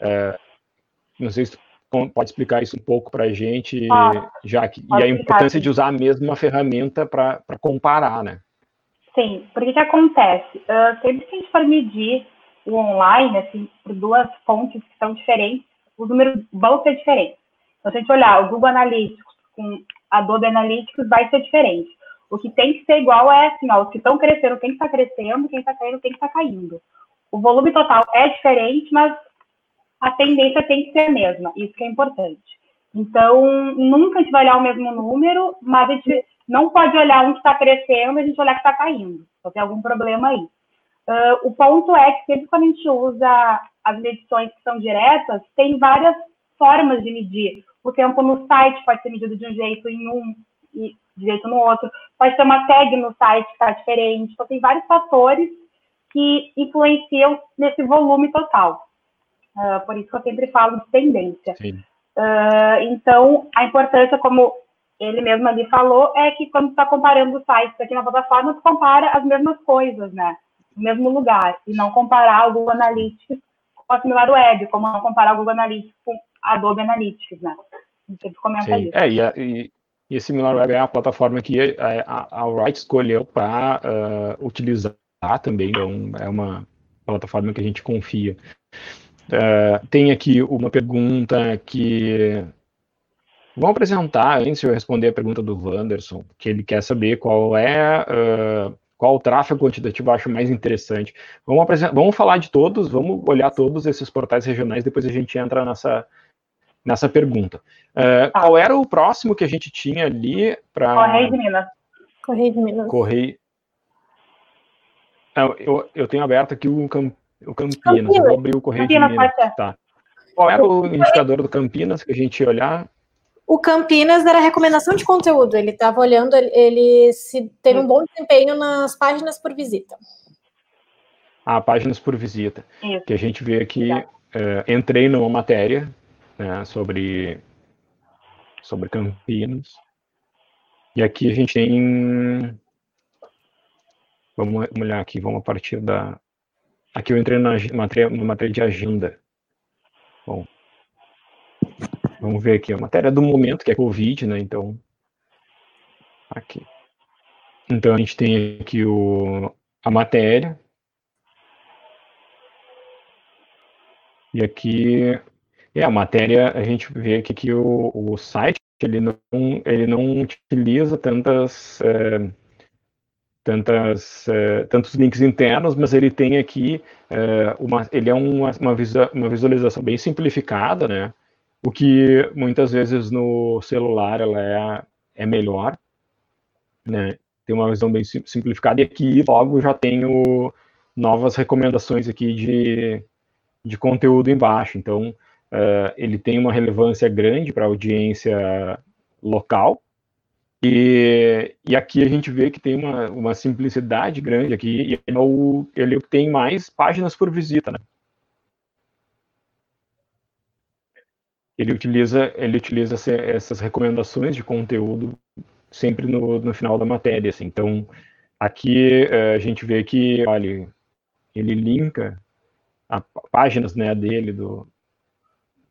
É, não sei se pode explicar isso um pouco para a gente, ah, Jaque, e a importância de usar a mesma ferramenta para comparar, né? Sim, porque que acontece? Uh, sempre que a gente for medir o online, assim, por duas fontes que são diferentes, os números vão ser diferentes. Então, se a gente olhar o Google Analytics com Adobe Analytics, vai ser diferente. O que tem que ser igual é assim, ó, os que estão crescendo tem que estar tá crescendo, quem está caindo tem que estar tá caindo. O volume total é diferente, mas a tendência tem que ser a mesma, isso que é importante. Então, nunca a gente vai olhar o mesmo número, mas a gente não pode olhar um que está crescendo e a gente olhar que está caindo. Então, tem algum problema aí. Uh, o ponto é que sempre quando a gente usa as medições que são diretas, tem várias formas de medir. O tempo no site pode ser medido de um jeito em um e de jeito no outro. Pode ter uma tag no site que está diferente. Então, tem vários fatores que influenciam nesse volume total. Uh, por isso que eu sempre falo de tendência. Uh, então, a importância, como ele mesmo ali falou, é que quando está comparando sites aqui na plataforma, tu compara as mesmas coisas, né? No mesmo lugar. E não comparar o Google Analytics com a SimilarWeb, como não comparar o Google Analytics com a Adobe Analytics, né? Sempre comenta Sim. isso. É, e, a, e, e a SimilarWeb é a plataforma que a, a, a Wright escolheu para uh, utilizar também, então é uma plataforma que a gente confia. Uh, tem aqui uma pergunta que. Vamos apresentar antes de eu responder a pergunta do Wanderson, que ele quer saber qual é. Uh, qual tráfego quantitativo eu acho mais interessante. Vamos, vamos falar de todos, vamos olhar todos esses portais regionais, depois a gente entra nessa, nessa pergunta. Uh, Qual era o próximo que a gente tinha ali para. Correio de Minas. Correio de Minas. Correio. Eu, eu tenho aberto aqui o, o Campinas. Campinas. Eu vou abrir o Correio Campinas, de Minas. Tá. Qual era o indicador do Campinas que a gente ia olhar? O Campinas era recomendação de conteúdo. Ele estava olhando, ele se teve um bom desempenho nas páginas por visita. Ah, páginas por visita. Isso. Que a gente vê aqui, é, entrei numa matéria né, sobre, sobre Campinas. E aqui a gente tem. Vamos olhar aqui, vamos a partir da, Aqui eu entrei na matéria, na matéria de agenda. Bom, vamos ver aqui a matéria do momento, que é Covid, né? Então, aqui. Então a gente tem aqui o, a matéria. E aqui, é, a matéria, a gente vê que aqui o, o site, ele não, ele não utiliza tantas, é, tantas, é, tantos links internos, mas ele tem aqui, é, uma, ele é uma, uma, uma visualização bem simplificada, né? O que muitas vezes no celular ela é, é melhor, né? Tem uma visão bem simplificada e aqui logo já tenho novas recomendações aqui de, de conteúdo embaixo. Então, uh, ele tem uma relevância grande para a audiência local. E, e aqui a gente vê que tem uma, uma simplicidade grande aqui, e ele, é o, ele tem mais páginas por visita, né? Ele utiliza, ele utiliza essas recomendações de conteúdo sempre no, no final da matéria, assim. Então, aqui uh, a gente vê que, olha, ele linka a páginas né, dele do,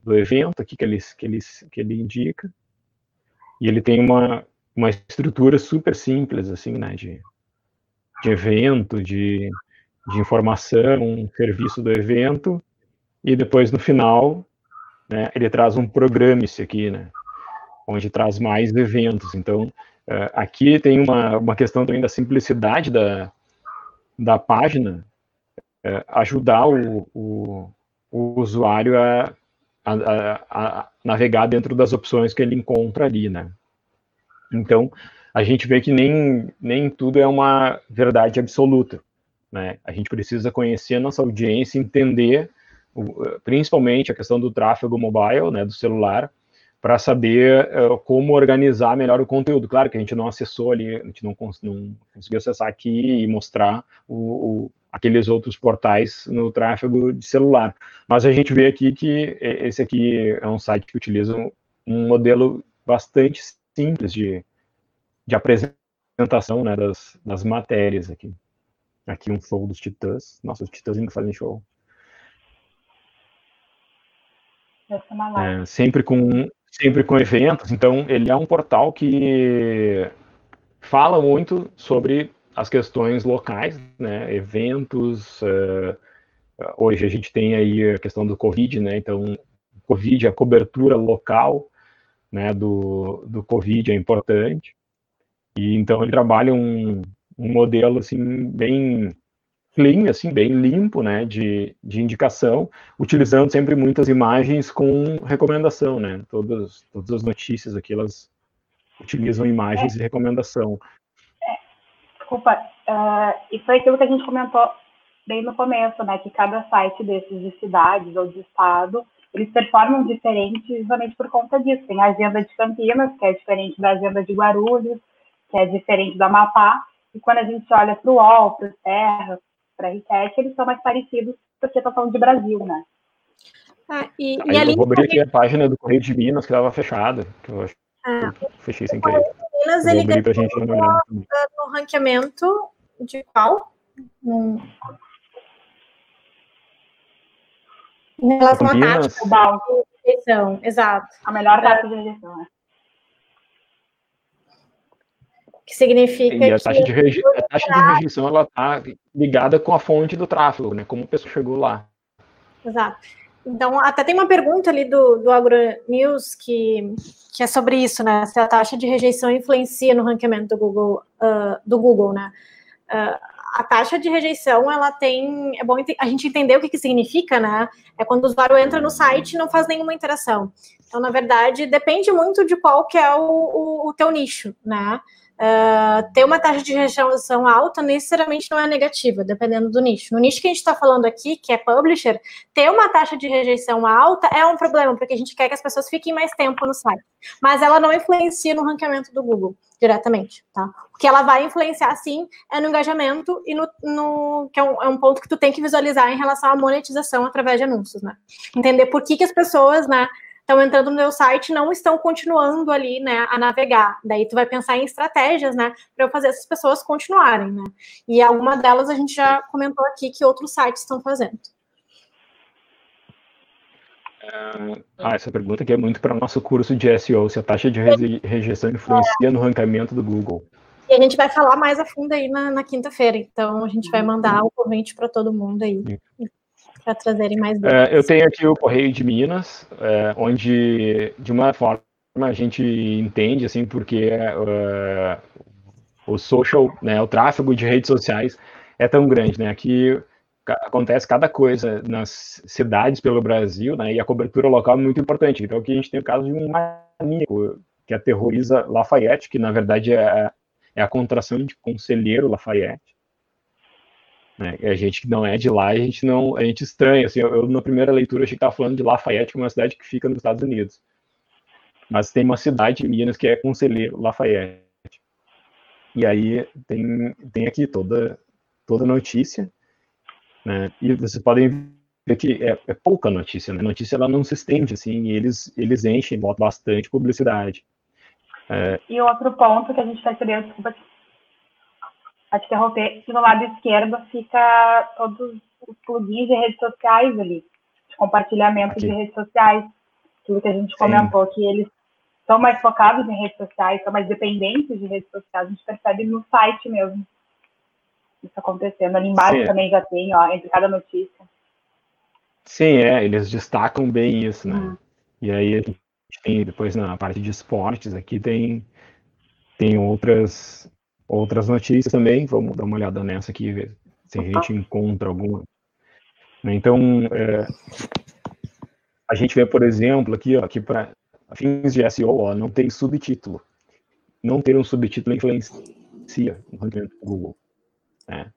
do evento aqui que ele, que, ele, que ele indica. E ele tem uma, uma estrutura super simples, assim, né, de, de evento, de, de informação, um serviço do evento, e depois no final, né, ele traz um programa-se aqui, né, onde traz mais eventos. Então, uh, aqui tem uma, uma questão também da simplicidade da, da página, é, ajudar o, o, o usuário a, a, a, navegar dentro das opções que ele encontra ali, né? Então, a gente vê que nem, nem tudo é uma verdade absoluta, né? A gente precisa conhecer a nossa audiência, entender principalmente a questão do tráfego mobile, né, do celular, para saber uh, como organizar melhor o conteúdo. Claro que a gente não acessou ali, a gente não, cons não conseguiu acessar aqui e mostrar o, o, aqueles outros portais no tráfego de celular. Mas a gente vê aqui que esse aqui é um site que utiliza um, um modelo bastante simples de, de apresentação né, das, das matérias aqui. Aqui um show dos Titãs. Nossa, os Titãs ainda fazem show. É, sempre com sempre com eventos. Então, ele é um portal que fala muito sobre as questões locais, né? Eventos. Uh, hoje a gente tem aí a questão do Covid, né? Então, Covid, a cobertura local, né? Do, do Covid é importante. E então ele trabalha um, um modelo assim bem clean, assim, bem limpo, né, de, de indicação, utilizando sempre muitas imagens com recomendação, né, todas, todas as notícias aqui, elas utilizam imagens é. e recomendação. Desculpa, uh, e foi aquilo que a gente comentou bem no começo, né, que cada site desses de cidades ou de estado, eles performam diferente justamente por conta disso. Tem a agenda de Campinas, que é diferente da agenda de Guarulhos, que é diferente da Amapá, e quando a gente olha para o UOL, para o Terra, para a eles são mais parecidos porque estão falando de Brasil, né? Ah, e, e ali, eu vou abrir aqui a página do Correio de Minas, que estava fechada, que eu acho ah, que eu fechei sem querer. Minas, ele ganhou gente no ranqueamento de qual? Hum. Em relação à tática da rejeição, exato. A melhor tática de rejeição, né? que significa e a taxa, de, reje... a taxa de rejeição ela está ligada com a fonte do tráfego, né? Como a pessoa chegou lá. Exato. Então, até tem uma pergunta ali do, do AgroNews que, que é sobre isso, né? Se a taxa de rejeição influencia no ranqueamento do Google, uh, do Google né? Uh, a taxa de rejeição, ela tem. É bom a gente entender o que, que significa, né? É quando o usuário entra no site e não faz nenhuma interação. Então, na verdade, depende muito de qual que é o, o, o teu nicho, né? Uh, ter uma taxa de rejeição alta necessariamente não é negativa, dependendo do nicho. No nicho que a gente está falando aqui, que é publisher, ter uma taxa de rejeição alta é um problema, porque a gente quer que as pessoas fiquem mais tempo no site. Mas ela não influencia no ranqueamento do Google diretamente, tá? O que ela vai influenciar, sim, é no engajamento e no, no que é um, é um, ponto que tu tem que visualizar em relação à monetização através de anúncios, né? Entender por que, que as pessoas, né, estão entrando no meu site não estão continuando ali, né, a navegar. Daí tu vai pensar em estratégias, né, para eu fazer essas pessoas continuarem, né? E alguma delas a gente já comentou aqui que outros sites estão fazendo. É, ah, essa pergunta aqui é muito para o nosso curso de SEO, se a taxa de rejeição influencia no ranqueamento do Google. E a gente vai falar mais a fundo aí na, na quinta-feira, então a gente vai mandar o convite para todo mundo aí. para trazerem mais é, Eu tenho aqui o Correio de Minas, é, onde, de uma forma, a gente entende, assim, porque uh, o social, né, o tráfego de redes sociais é tão grande, né? Aqui acontece cada coisa nas cidades pelo Brasil, né? E a cobertura local é muito importante. Então aqui a gente tem o caso de um maníaco que aterroriza Lafayette, que na verdade é, é a contração de Conselheiro Lafayette. Né? E a gente que não é de lá, a gente não, a gente estranha. Assim, eu, eu na primeira leitura achei que estava falando de Lafayette, que é uma cidade que fica nos Estados Unidos. Mas tem uma cidade em Minas que é Conselheiro Lafayette. E aí tem, tem aqui toda toda notícia, né? E vocês podem ver que é, é pouca notícia, né? A notícia ela não se estende assim, e eles eles enchem, botam bastante publicidade. É... E outro ponto que a gente percebeu, desculpa a te interromper, que no lado esquerdo fica todos os plugins de redes sociais ali, de compartilhamento Aqui. de redes sociais, aquilo que a gente comentou, Sim. que eles são mais focados em redes sociais, são mais dependentes de redes sociais, a gente percebe no site mesmo isso acontecendo. Ali embaixo Sim. também já tem, ó, entre cada notícia. Sim, é, eles destacam bem isso, né? Hum. E aí a gente tem depois na parte de esportes aqui tem tem outras outras notícias também. Vamos dar uma olhada nessa aqui ver se a gente encontra alguma. Né? Então é, a gente vê, por exemplo, aqui, ó, aqui para fins de SEO, ó, não tem subtítulo. Não ter um subtítulo influencia no ranking do Google. Né?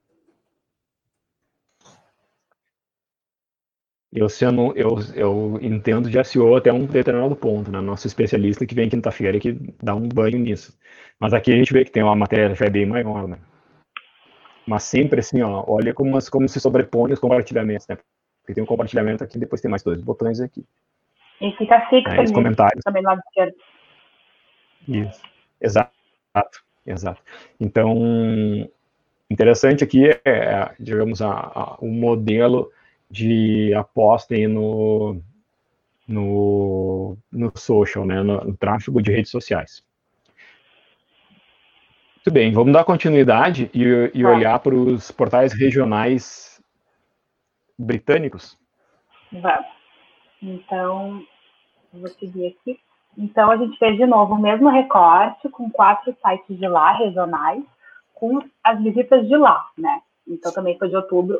Eu, sendo, eu, eu entendo de SEO até um determinado ponto, né? Nosso especialista que vem quinta-feira que dá um banho nisso. Mas aqui a gente vê que tem uma matéria já é bem maior, né? Mas sempre assim, ó, olha como, como se sobrepõe os compartilhamentos, né? Porque tem um compartilhamento aqui, depois tem mais dois botões aqui. E fica fixo é, comentários. também lado esquerdo. Isso, exato, exato. Então, interessante aqui é, digamos, a, a, o modelo de aposta no, no, no social, né, no, no tráfego de redes sociais. Muito bem, vamos dar continuidade e, e olhar para os portais regionais britânicos. Vamos. Então, vou seguir aqui. Então, a gente fez de novo o mesmo recorte com quatro sites de lá, regionais, com as visitas de lá, né? Então, também foi de outubro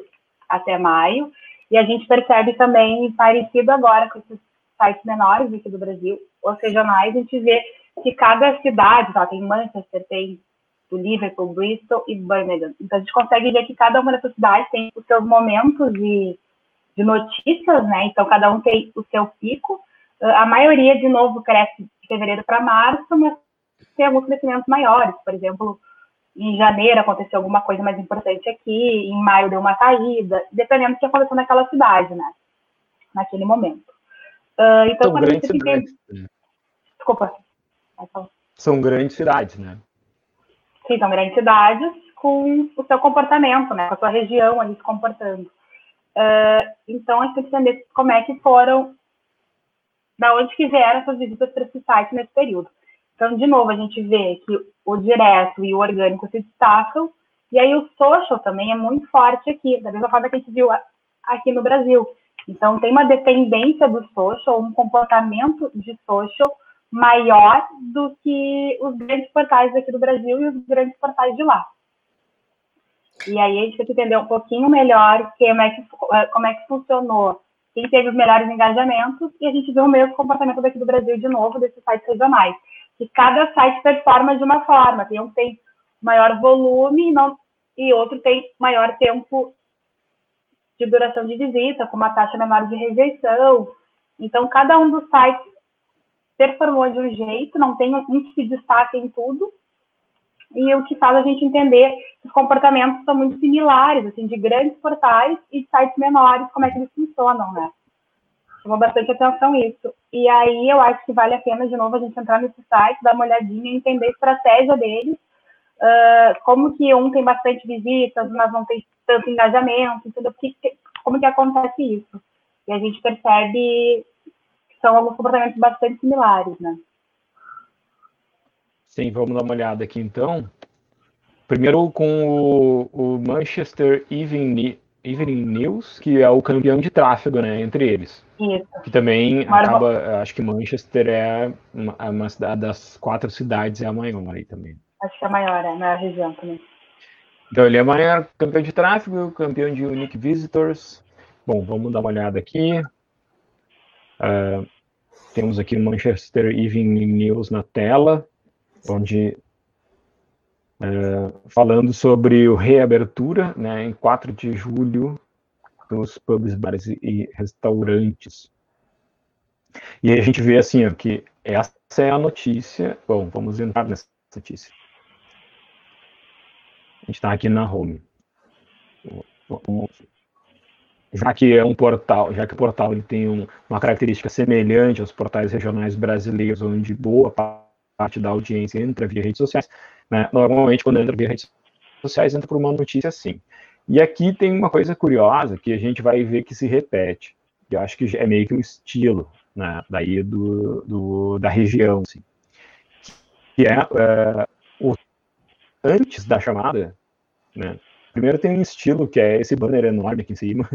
até maio. E a gente percebe também, parecido agora com esses sites menores aqui do Brasil, os regionais, a gente vê que cada cidade, tá, tem Manchester, tem do Liverpool, Bristol e Birmingham. Então, a gente consegue ver que cada uma dessas cidades tem os seus momentos de, de notícias, né? Então, cada um tem o seu pico. A maioria, de novo, cresce de fevereiro para março, mas tem alguns crescimentos maiores. Por exemplo, em janeiro aconteceu alguma coisa mais importante aqui, em maio deu uma caída, dependendo do que aconteceu naquela cidade, né? Naquele momento. Uh, então, São grandes cidades. Né? Desculpa. São grandes cidades, né? Sim, são grandes cidades com o seu comportamento, né? Com a sua região ali se comportando. Uh, então, a gente tem que entender como é que foram, da onde que vieram essas visitas para esse site nesse período. Então, de novo, a gente vê que o direto e o orgânico se destacam, e aí o social também é muito forte aqui, da mesma forma que a gente viu aqui no Brasil. Então, tem uma dependência do social, um comportamento de social maior do que os grandes portais aqui do Brasil e os grandes portais de lá. E aí a gente tem que entender um pouquinho melhor como é que, como é que funcionou, quem teve os melhores engajamentos, e a gente vê o mesmo comportamento daqui do Brasil de novo, desses sites regionais que cada site performa de uma forma. Tem um tem maior volume e, não, e outro tem maior tempo de duração de visita, com uma taxa menor de rejeição. Então, cada um dos sites performou de um jeito, não tem um que se destaque em tudo, e o que faz a gente entender que os comportamentos são muito similares, assim, de grandes portais e sites menores, como é que eles funcionam, né? Chamou bastante atenção isso. E aí eu acho que vale a pena, de novo, a gente entrar nesse site, dar uma olhadinha entender a estratégia deles, uh, como que um tem bastante visitas, mas não tem tanto engajamento, entendeu? Porque, como que acontece isso? E a gente percebe que são alguns comportamentos bastante similares, né? Sim, vamos dar uma olhada aqui então. Primeiro com o, o Manchester Evening, Evening News, que é o campeão de tráfego, né, entre eles. Isso. Que também acaba, acho que Manchester é uma, é uma das quatro cidades é a maior aí também. Acho que é a maior, é, na região também. Então ele é maior campeão de tráfego, campeão de Unique Visitors. Bom, vamos dar uma olhada aqui. Uh, temos aqui o Manchester Evening News na tela, onde uh, falando sobre o reabertura, né, em 4 de julho, dos pubs, bares e restaurantes. E a gente vê assim, ó, que essa é a notícia. Bom, vamos entrar nessa notícia. A gente está aqui na home. Já que é um portal, já que o portal ele tem um, uma característica semelhante aos portais regionais brasileiros, onde boa parte da audiência entra via redes sociais, né? normalmente quando entra via redes sociais entra por uma notícia assim. E aqui tem uma coisa curiosa que a gente vai ver que se repete. Eu acho que é meio que um estilo né, daí do, do da região, assim, que é, é o, antes da chamada, né, primeiro tem um estilo que é esse banner enorme aqui em cima,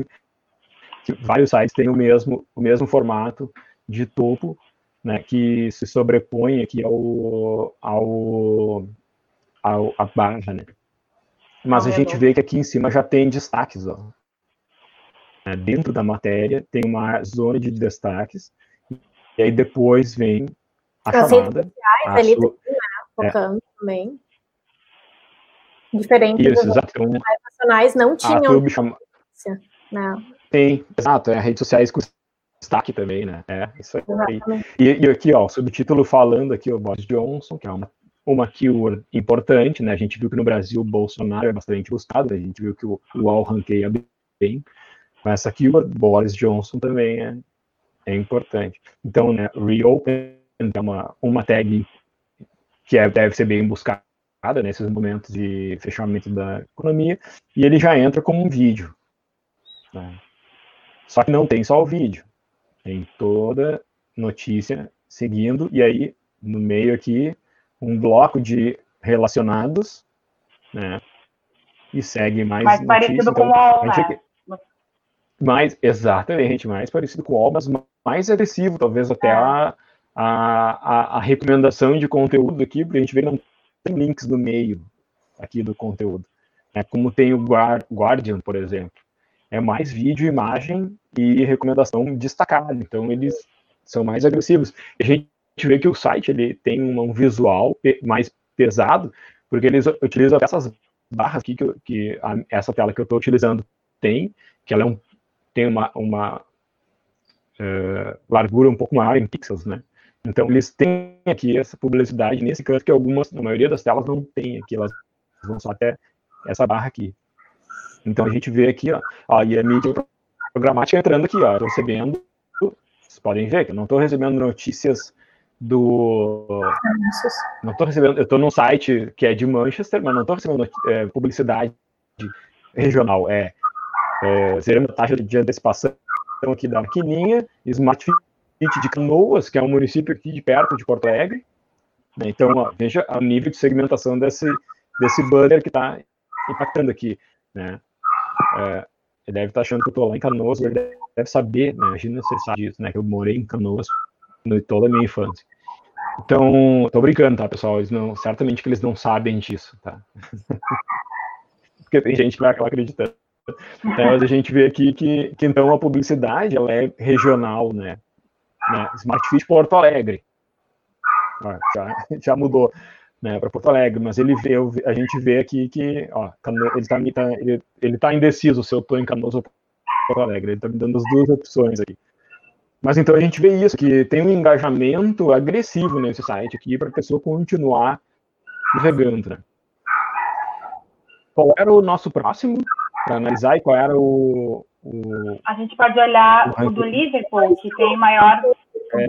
que vários sites têm o mesmo, o mesmo formato de topo, né, que se sobrepõe aqui ao, ao, ao a barra, né. Mas a gente vê que aqui em cima já tem destaques, ó. É, dentro da matéria tem uma zona de destaques, e aí depois vem a As chamada. Redes sociais ali sua, né, focando é, também. Diferente Isso, dos exato. Então, nacionais não tinham. Chama... Não. Tem, exato, é redes sociais com destaque também, né? É, isso aí. E, e, aqui, ó, o subtítulo falando aqui, o Boris Johnson, que é uma uma keyword importante, né? A gente viu que no Brasil o Bolsonaro é bastante buscado, a gente viu que o UOL ranqueia bem com essa keyword, Boris Johnson também é, é importante. Então, né, reopen é uma, uma tag que é, deve ser bem buscada nesses momentos de fechamento da economia, e ele já entra como um vídeo. Né? Só que não tem só o vídeo, tem toda notícia seguindo, e aí no meio aqui um bloco de relacionados, né? E segue mais. Mais parecido com o UOL, né? Mais, exatamente, mais parecido com o UOL, mas mais agressivo, talvez até é. a, a, a, recomendação de conteúdo aqui, porque a gente vê que não tem links no meio aqui do conteúdo. É como tem o Guardian, por exemplo. É mais vídeo, imagem e recomendação destacada. Então, eles são mais agressivos. A gente gente vê que o site ele tem um visual mais pesado, porque eles utilizam essas barras aqui que, que a, essa tela que eu estou utilizando tem, que ela é um, tem uma, uma uh, largura um pouco maior em pixels, né? Então eles têm aqui essa publicidade nesse canto que algumas, na maioria das telas não tem aqui, elas vão só até essa barra aqui. Então a gente vê aqui, ó, ó e a mídia programática entrando aqui, ó, recebendo, vocês podem ver que eu não estou recebendo notícias do. Não estou recebendo. Eu estou num site que é de Manchester, mas não estou recebendo é, publicidade regional. É, é zerando a taxa de antecipação aqui da maquininha, Smart Fit de Canoas, que é um município aqui de perto de Porto Alegre. Né? Então, ó, veja o nível de segmentação desse, desse banner que está impactando aqui. Né? É, ele deve estar tá achando que eu estou lá em Canoas, ele deve saber, né? imagina ele sabe disso, né? que eu morei em Canoas no, toda a minha infância. Então, tô brincando, tá, pessoal? Eles não, certamente que eles não sabem disso, tá? Porque tem gente que vai acabar acreditando. Então, a gente vê aqui que, que então a publicidade ela é regional, né? né? Smart Fit Porto Alegre. já, já mudou né, para Porto Alegre, mas ele vê, a gente vê aqui que ó, ele está tá, ele, ele tá indeciso se eu estou em Canoas ou Porto Alegre. Ele está me dando as duas opções aqui. Mas então a gente vê isso, que tem um engajamento agressivo nesse site aqui para a pessoa continuar navegando. Né? Qual era o nosso próximo para analisar e qual era o, o, A gente pode olhar o, o do Liverpool, que tem maior. É,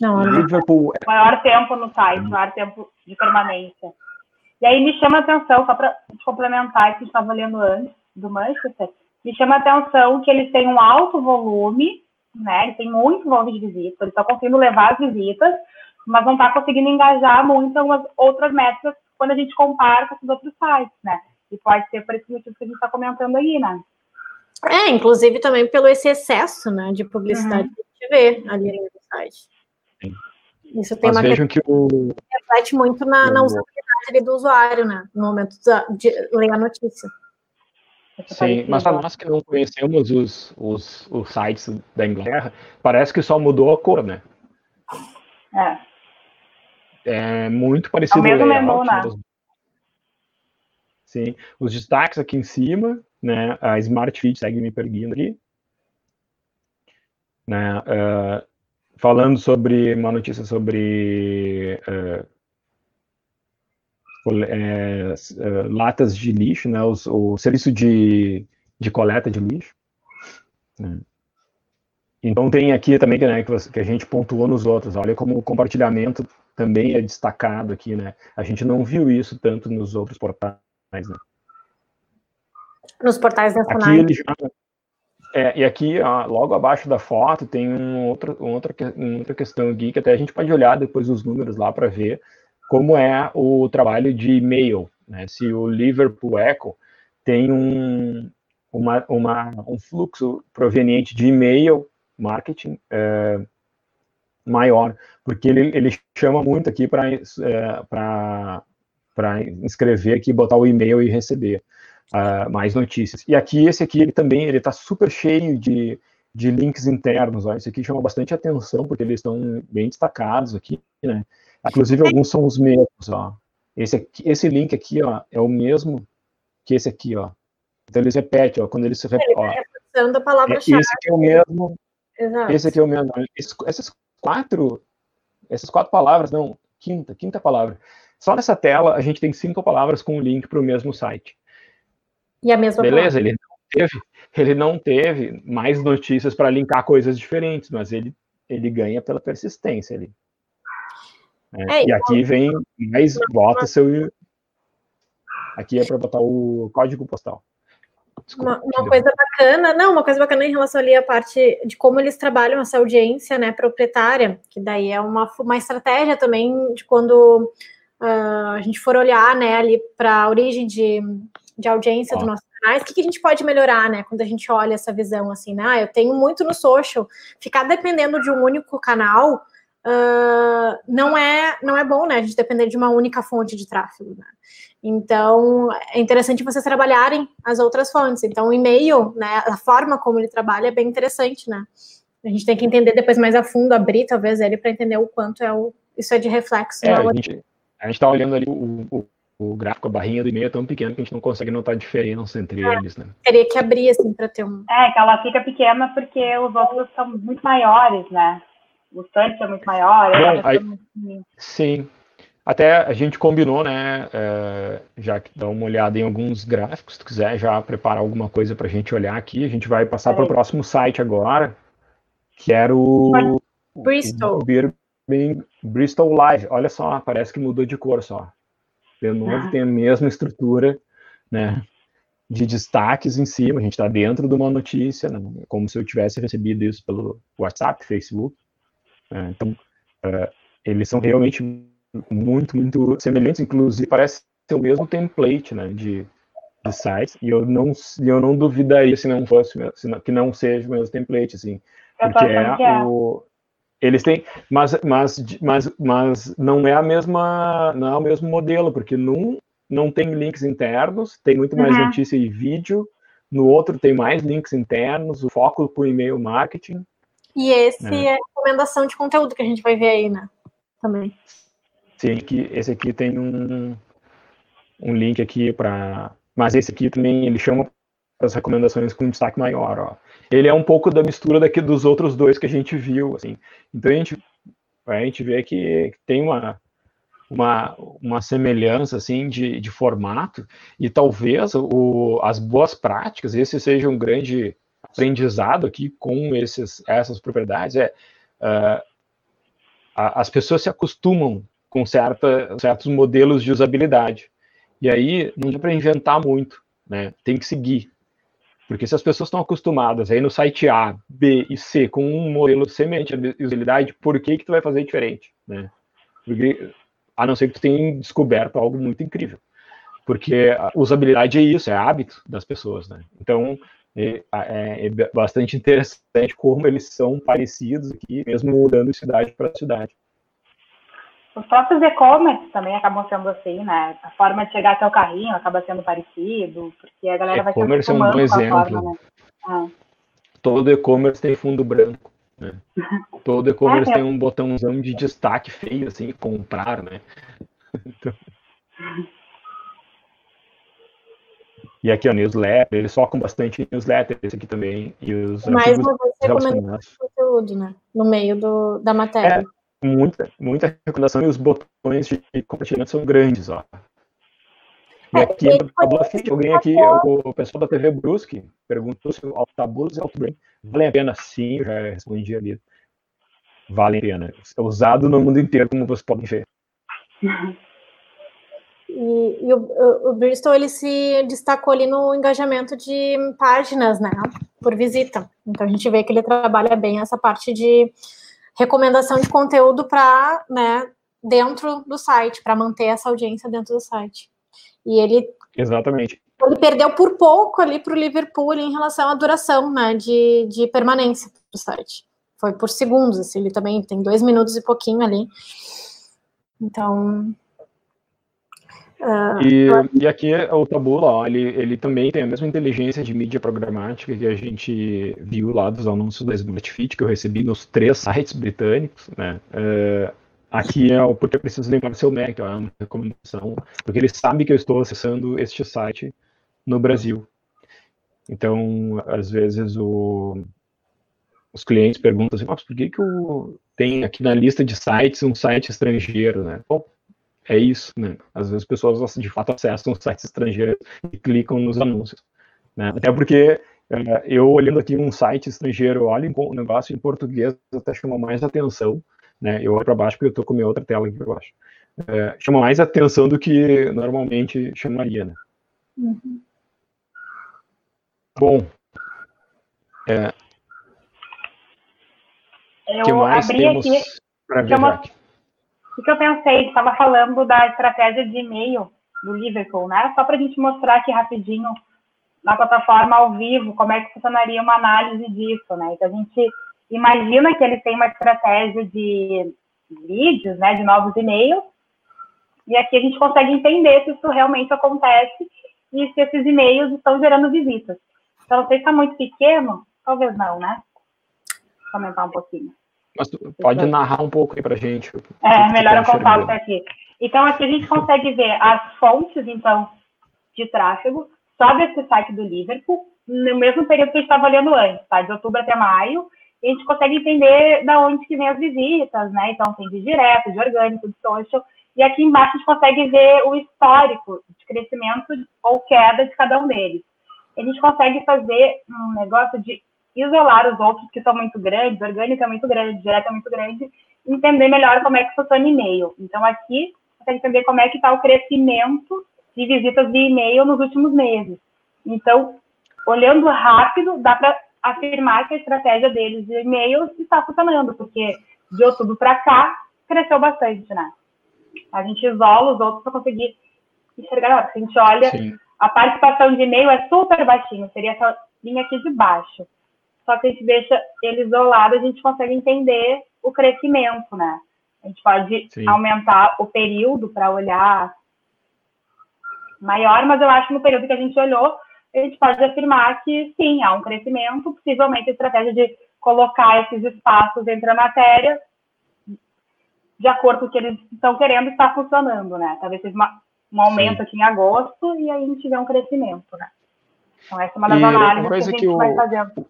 não, Liverpool... É maior tempo no site, maior tempo de permanência. E aí me chama a atenção, só para complementar o que estava lendo antes do Manchester, me chama a atenção que eles têm um alto volume né? Ele tem muito volume de visitas, ele está conseguindo levar as visitas, mas não está conseguindo engajar muito algumas outras métricas quando a gente compara com os outros sites, né? E pode ser por esse motivo que a gente está comentando aí, né? É, inclusive também pelo esse excesso né, de publicidade uhum. que a gente vê ali no site. Isso tem Mas uma vejam que o... reflete muito na, na usabilidade do usuário, né? No momento de ler a notícia. Sim, mas para nós que não conhecemos os, os, os sites da Inglaterra, parece que só mudou a cor, né? É. É muito parecido. É o mesmo menu, né? Sim, os destaques aqui em cima, né? A Smart Feed segue me perguindo aqui. Né, uh, falando sobre uma notícia sobre uh, é, latas de lixo, né, os, o serviço de, de coleta de lixo. Né. Então tem aqui também né, que, que, a gente pontuou nos outros. Olha como o compartilhamento também é destacado aqui, né? A gente não viu isso tanto nos outros portais. Né? Nos portais ele já, é, e aqui, ó, logo abaixo da foto, tem um outro, um outra, uma outra questão aqui que até a gente pode olhar depois os números lá para ver como é o trabalho de e-mail. Né? Se o Liverpool Echo tem um, uma, uma, um fluxo proveniente de e-mail marketing é, maior, porque ele, ele chama muito aqui para é, inscrever aqui, botar o e-mail e receber uh, mais notícias. E aqui, esse aqui, ele também ele está super cheio de, de links internos. Ó. Esse aqui chama bastante atenção, porque eles estão bem destacados aqui, né? Inclusive, alguns são os mesmos, ó. Esse, aqui, esse link aqui, ó, é o mesmo que esse aqui, ó. Então, eles repetem, ó, quando eles se repetem, ó. a palavra-chave. Esse aqui é o mesmo. Exato. Esse aqui é o mesmo. Essas quatro, essas quatro palavras, não, quinta, quinta palavra. Só nessa tela, a gente tem cinco palavras com o link para o mesmo site. E a mesma Beleza, palavra. ele não teve, ele não teve mais notícias para linkar coisas diferentes, mas ele, ele ganha pela persistência ali. É, é, e aqui vem mais, bota seu. Aqui é para botar o código postal. Desculpa, uma, uma coisa bacana, não, uma coisa bacana em relação ali à parte de como eles trabalham essa audiência, né, proprietária, que daí é uma, uma estratégia também de quando uh, a gente for olhar, né, ali para a origem de, de audiência dos nossos canais, o que, que, a gente pode melhorar, né, quando a gente olha essa visão, assim, né, ah, eu tenho muito no social, ficar dependendo de um único canal, uh, não é não é bom, né? A gente depender de uma única fonte de tráfego. Né? Então é interessante vocês trabalharem as outras fontes. Então o e-mail, né? A forma como ele trabalha é bem interessante, né? A gente tem que entender depois mais a fundo, abrir talvez ele para entender o quanto é o, isso é de reflexo. É, a gente está olhando ali o, o, o, gráfico, a barrinha do e-mail é tão pequeno que a gente não consegue notar a diferença entre é, eles, né? Teria que abrir assim para ter um. É, que ela fica pequena porque os outros são muito maiores, né? O tanque é muito maior. Bom, aí, muito... Sim. Até a gente combinou, né? É, já que dá uma olhada em alguns gráficos, se tu quiser já preparar alguma coisa para a gente olhar aqui, a gente vai passar para o próximo site agora, que era o Bristol. O Bristol Live. Olha só, parece que mudou de cor só. De novo, ah. tem a mesma estrutura, né? De destaques em cima. A gente está dentro de uma notícia, né, como se eu tivesse recebido isso pelo WhatsApp, Facebook. É, então, é, eles são realmente muito, muito semelhantes, inclusive parece ser o mesmo template né, de, de sites, e eu não, eu não duvidaria se não fosse, se não, que não seja o mesmo template, assim, porque é, é o... Eles têm, mas, mas, mas, mas não é a mesma, não é o mesmo modelo, porque num não tem links internos, tem muito mais uhum. notícia e vídeo, no outro tem mais links internos, o foco para o e-mail marketing, e esse é. é recomendação de conteúdo que a gente vai ver aí, né? Também. Sim, que esse aqui tem um, um link aqui para. Mas esse aqui também ele chama as recomendações com destaque maior. Ó. Ele é um pouco da mistura daqui dos outros dois que a gente viu. Assim. Então a gente, a gente vê que tem uma, uma, uma semelhança assim de, de formato e talvez o, as boas práticas, esse seja um grande aprendizado aqui com esses, essas propriedades é uh, as pessoas se acostumam com certa, certos modelos de usabilidade. E aí não dá para inventar muito, né? Tem que seguir. Porque se as pessoas estão acostumadas aí no site A, B e C com um modelo semelhante à usabilidade, por que que tu vai fazer diferente, né? Porque, a não ser que tu tenha descoberto algo muito incrível. porque a usabilidade é isso, é hábito das pessoas, né? Então, é, é, é bastante interessante como eles são parecidos aqui, mesmo mudando de cidade para cidade. Os próprios e-commerce também acabam sendo assim, né? A forma de chegar até o carrinho acaba sendo parecido, porque a galera vai se E-commerce é um bom exemplo. Forma, né? é. Todo e-commerce tem fundo branco. Né? Todo e-commerce é, tem um botãozão de destaque feio, assim, comprar, né? Então... E aqui, a newsletter, eles focam bastante em newsletter, esse aqui também. E os Mais uma vez recomendando conteúdo, né? No meio do, da matéria. É, muita, muita recomendação e os botões de compartilhamento são grandes, ó. E é, aqui, alguém aqui, o, pessoal da TV Brusque perguntou se o Altabus e o Brain valem a pena. Sim, eu já respondi ali. Valem a pena. É usado no mundo inteiro, como vocês podem ver. E, e o, o, Bristol ele se destacou ali no engajamento de páginas, né, por visita. Então a gente vê que ele trabalha bem essa parte de recomendação de conteúdo para, né, dentro do site, para manter essa audiência dentro do site. E ele Exatamente. Ele perdeu por pouco ali para o Liverpool em relação à duração, né, de, de permanência do site. Foi por segundos, assim, ele também tem dois minutos e pouquinho ali. Então, e, e, aqui o Tabula, ó, ele, ele também tem a mesma inteligência de mídia programática que a gente viu lá dos anúncios da Smart Fit, que eu recebi nos três sites britânicos, né? Uh, aqui é o porque eu preciso lembrar seu Mac, ó, é uma recomendação, porque ele sabe que eu estou acessando este site no Brasil. Então, às vezes, o, os clientes perguntam assim, mas por que, que eu tenho aqui na lista de sites um site estrangeiro, né? Bom, é isso, né? Às vezes as pessoas de fato acessam sites estrangeiros e clicam nos anúncios, né? Até porque é, eu olhando aqui um site estrangeiro, olho um negócio em português até chama mais atenção, né? Eu olho para baixo porque eu estou com minha outra tela aqui para baixo. É, chama mais atenção do que normalmente chamaria, né? Uhum. Bom, é, eu que mais temos para ver aqui? O que eu pensei, estava falando da estratégia de e-mail do Liverpool, né? Só para a gente mostrar aqui rapidinho na plataforma ao vivo como é que funcionaria uma análise disso, né? Então a gente imagina que eles têm uma estratégia de vídeos, né, de novos e-mails, e aqui a gente consegue entender se isso realmente acontece e se esses e-mails estão gerando visitas. Então, não sei se está muito pequeno, talvez não, né? Vou aumentar um pouquinho. Mas pode narrar um pouco aí para gente. É, melhor eu contar aqui. Então, aqui a gente consegue ver as fontes, então, de tráfego só desse site do Liverpool, no mesmo período que a gente estava olhando antes, tá? De outubro até maio, e a gente consegue entender da onde que vem as visitas, né? Então, tem de direto, de orgânico, de social, e aqui embaixo a gente consegue ver o histórico de crescimento ou queda de cada um deles. A gente consegue fazer um negócio de isolar os outros que são muito grandes, orgânico é muito grande, direto é muito grande, entender melhor como é que funciona e-mail. Então, aqui, você entender como é que está o crescimento de visitas de e-mail nos últimos meses. Então, olhando rápido, dá para afirmar que a estratégia deles de e-mail está funcionando, porque de outubro para cá, cresceu bastante, né? A gente isola os outros para conseguir enxergar. A gente olha, Sim. a participação de e-mail é super baixinho, seria essa linha aqui de baixo só que a gente deixa ele isolado, a gente consegue entender o crescimento, né? A gente pode Sim. aumentar o período para olhar maior, mas eu acho que no período que a gente olhou, a gente pode afirmar que sim, há um crescimento, possivelmente a estratégia de colocar esses espaços entre a matéria de acordo com o que eles estão querendo está funcionando, né? Talvez seja uma, um aumento sim. aqui em agosto e aí a gente vê um crescimento, né? Então essa é uma das e análises que a gente que vai o... fazendo.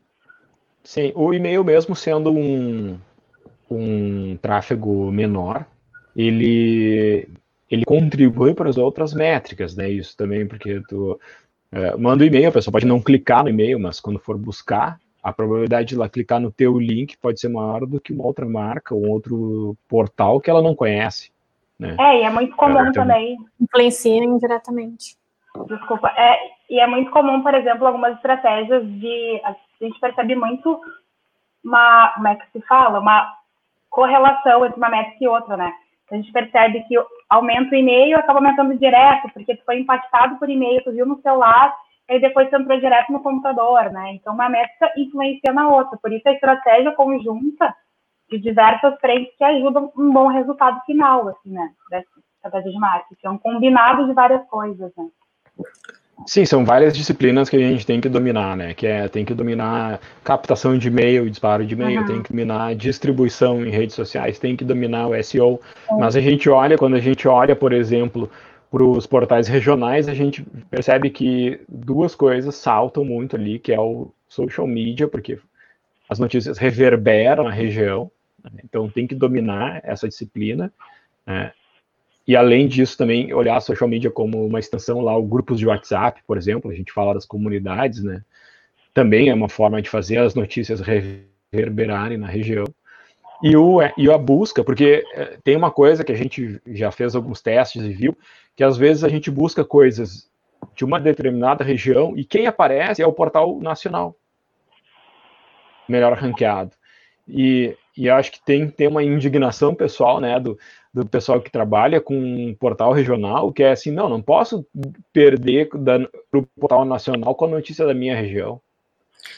Sim, o e-mail mesmo sendo um, um tráfego menor, ele, ele contribui para as outras métricas, né? Isso também porque tu é, manda o um e-mail, a pessoa pode não clicar no e-mail, mas quando for buscar, a probabilidade de ela clicar no teu link pode ser maior do que uma outra marca, um outro portal que ela não conhece. Né? É, e é muito comum é, também. Influencia indiretamente. Desculpa. É, e é muito comum, por exemplo, algumas estratégias de. A gente percebe muito uma. Como é que se fala? Uma correlação entre uma métrica e outra, né? A gente percebe que aumenta o e-mail, acaba aumentando direto, porque tu foi impactado por e-mail, tu viu no celular, e depois tu entrou direto no computador, né? Então, uma métrica influencia na outra. Por isso, a estratégia conjunta de diversas frentes que ajudam um bom resultado final, assim, né? Dessa estratégia de marketing. É um combinado de várias coisas, né? Sim, são várias disciplinas que a gente tem que dominar, né? Que é tem que dominar captação de e-mail, disparo de e-mail, uhum. tem que dominar distribuição em redes sociais, tem que dominar o SEO. Uhum. Mas a gente olha, quando a gente olha, por exemplo, para os portais regionais, a gente percebe que duas coisas saltam muito ali, que é o social media, porque as notícias reverberam na região, né? então tem que dominar essa disciplina. Né? E além disso, também olhar a social media como uma extensão lá, grupos de WhatsApp, por exemplo, a gente fala das comunidades, né? Também é uma forma de fazer as notícias reverberarem na região. E, o, e a busca, porque eh, tem uma coisa que a gente já fez alguns testes e viu, que às vezes a gente busca coisas de uma determinada região e quem aparece é o portal nacional melhor ranqueado. E, e acho que tem ter uma indignação pessoal, né, do, do pessoal que trabalha com um portal regional, que é assim, não, não posso perder para o portal nacional com a notícia da minha região.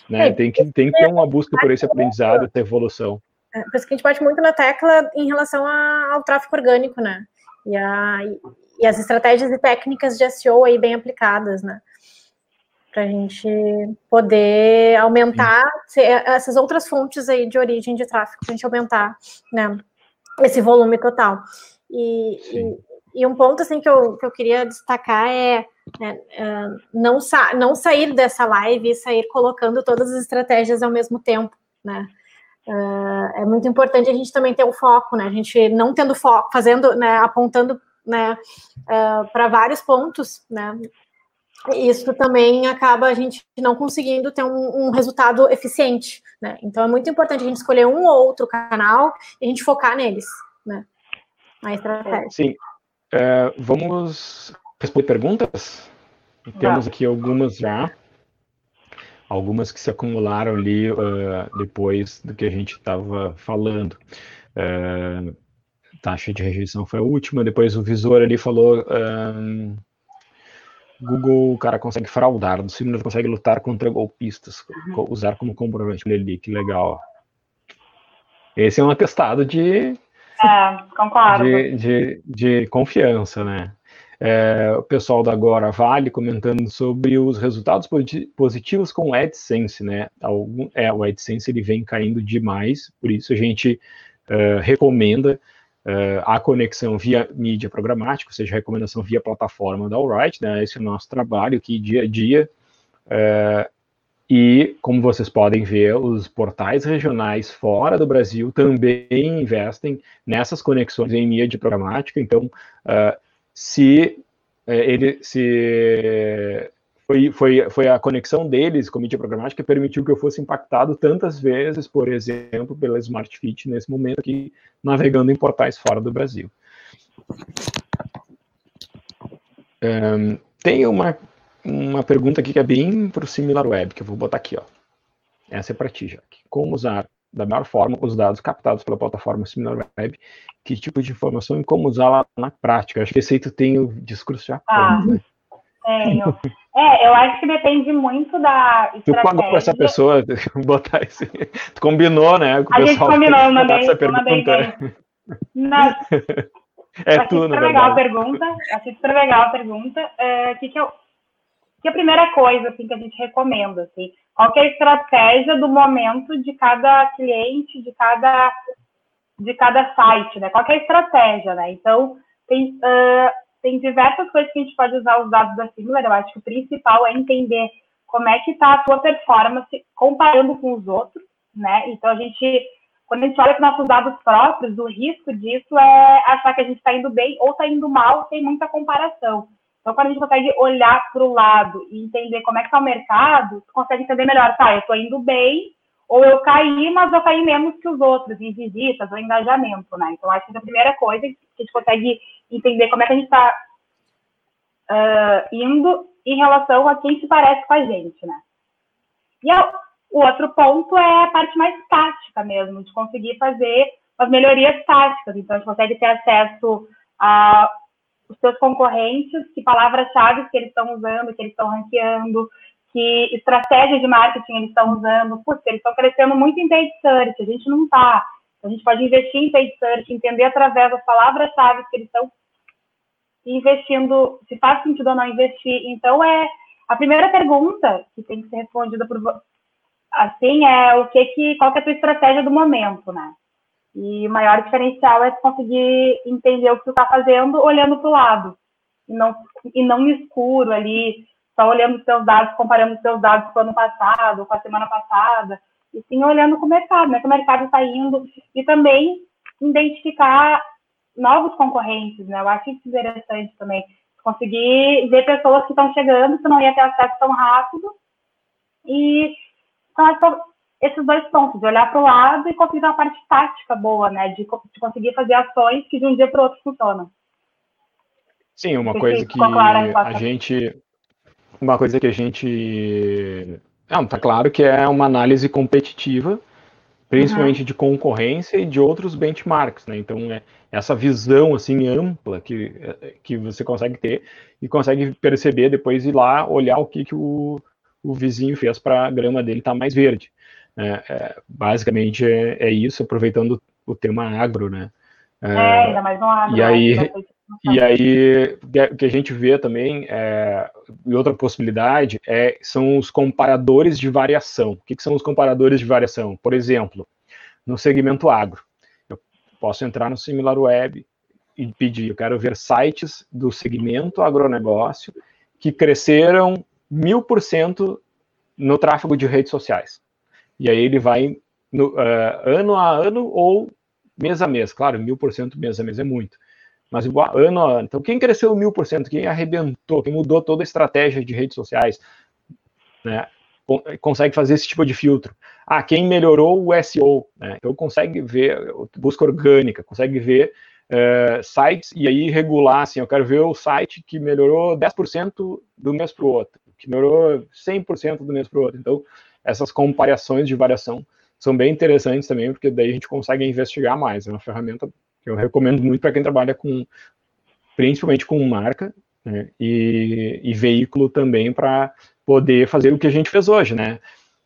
Né? É, tem, que, tem que ter uma busca por esse aprendizado, essa evolução. É, por isso que a gente bate muito na tecla em relação a, ao tráfego orgânico, né? E, a, e as estratégias e técnicas de SEO aí bem aplicadas, né? Para a gente poder aumentar essas outras fontes aí de origem de tráfego, para a gente aumentar, né? Esse volume total. E, e, e, um ponto assim que eu, que eu queria destacar é né, uh, não, sa não sair dessa live e sair colocando todas as estratégias ao mesmo tempo, né? Uh, é muito importante a gente também ter o foco, né? A gente não tendo foco, fazendo, né, apontando, né, uh, para vários pontos, né? Isso também acaba a gente não conseguindo ter um, um resultado eficiente, né? Então é muito importante a gente escolher um ou outro canal e a gente focar neles, né? Na estratégia. Sim. É, vamos responder perguntas? Temos aqui algumas já. Algumas que se acumularam ali uh, depois do que a gente estava falando. Uh, taxa de rejeição foi a última, depois o visor ali falou. Google, o cara consegue fraudar, o Similar consegue lutar contra golpistas, uhum. usar como comprovante. ali, que legal. Esse é um atestado de. É, concordo. De, de, de confiança, né? É, o pessoal da Agora Vale comentando sobre os resultados positivos com o AdSense, né? Algum, é, o AdSense ele vem caindo demais, por isso a gente uh, recomenda uh, a conexão via mídia programática, ou seja, recomendação via plataforma da Alright, né? Esse é o nosso trabalho aqui dia a dia. Uh, e, como vocês podem ver, os portais regionais fora do Brasil também investem nessas conexões em mídia programática. Então, uh, se ele se foi, foi, foi a conexão deles com a mídia programática que permitiu que eu fosse impactado tantas vezes, por exemplo, pela Smart Fit nesse momento aqui, navegando em portais fora do Brasil. Um, tem uma, uma pergunta aqui que é bem para o SimilarWeb, que eu vou botar aqui. Ó. Essa é para ti, Jaque. Como usar da melhor forma os dados captados pela plataforma SimilarWeb, que tipo de informação e como usá-la na prática? Acho que esse aí tu tem o discurso já ah, pronto, né? Tenho. É, eu acho que depende muito da estratégia. Tu pagou com essa pessoa botar esse... Tu combinou, né? Com a gente combinou, eu mandei, essa pergunta. Não. É achei tu, super legal a pergunta. Achei super legal a pergunta. É, que, que, eu, que a primeira coisa assim, que a gente recomenda, assim, qual é a estratégia do momento de cada cliente, de cada, de cada site, né? Qual é a estratégia, né? Então, tem, uh, tem diversas coisas que a gente pode usar os dados da Similar. Eu acho que o principal é entender como é que está a tua performance comparando com os outros, né? Então, a gente, quando a gente olha para nossos dados próprios, o risco disso é achar que a gente está indo bem ou está indo mal, tem muita comparação. Então, quando a gente consegue olhar para o lado e entender como é que está o mercado, tu consegue entender melhor, tá, eu estou indo bem, ou eu caí, mas eu caí menos que os outros, em visitas ou engajamento, né? Então, acho que a primeira coisa que a gente consegue entender como é que a gente está uh, indo em relação a quem se parece com a gente, né? E a, o outro ponto é a parte mais tática mesmo, de conseguir fazer as melhorias táticas. Então, a gente consegue ter acesso a os seus concorrentes, que palavras-chave que eles estão usando, que eles estão ranqueando, que estratégia de marketing eles estão usando. Putz, eles estão crescendo muito em paid search, a gente não está. A gente pode investir em paid search, entender através das palavras-chave que eles estão investindo, se faz sentido ou não investir. Então, é a primeira pergunta que tem que ser respondida por assim é o que que qual que é a tua estratégia do momento, né? E o maior diferencial é conseguir entender o que tu está fazendo olhando para o lado. E não, e não no escuro ali, só olhando os seus dados, comparando os seus dados com o ano passado, com a semana passada. E sim olhando com o mercado, né? Que o mercado está indo. E também identificar novos concorrentes, né? Eu acho isso interessante também. Conseguir ver pessoas que estão chegando, que não ia ter acesso tão rápido. E são esses dois pontos, de olhar para o lado e conseguir uma parte tática boa, né? De, de conseguir fazer ações que de um dia para o outro funcionam. Sim, uma coisa que a gente. Uma coisa que a gente. Não, tá claro que é uma análise competitiva, principalmente uhum. de concorrência e de outros benchmarks, né? Então, é essa visão assim ampla que, que você consegue ter e consegue perceber depois ir lá olhar o que, que o, o vizinho fez para a grama dele estar tá mais verde. É, é, basicamente é, é, isso, aproveitando o tema agro, né? É, é ainda mais no agro. E aí, né? E aí o que a gente vê também, é, e outra possibilidade, é, são os comparadores de variação. O que, que são os comparadores de variação? Por exemplo, no segmento agro, eu posso entrar no SimilarWeb e pedir, eu quero ver sites do segmento agronegócio que cresceram mil por cento no tráfego de redes sociais. E aí ele vai no, uh, ano a ano ou mês a mês. Claro, mil por cento mês a mês é muito. Mas igual, ano a ano. Então, quem cresceu mil por cento, quem arrebentou, quem mudou toda a estratégia de redes sociais, né, consegue fazer esse tipo de filtro. Ah, quem melhorou o SEO, né, então consegue ver busca orgânica, consegue ver uh, sites e aí regular, assim, eu quero ver o site que melhorou 10% do mês para o outro, que melhorou 100% do mês para o outro. Então, essas comparações de variação são bem interessantes também, porque daí a gente consegue investigar mais. É uma ferramenta que eu recomendo muito para quem trabalha com, principalmente com marca né, e, e veículo também para poder fazer o que a gente fez hoje, né?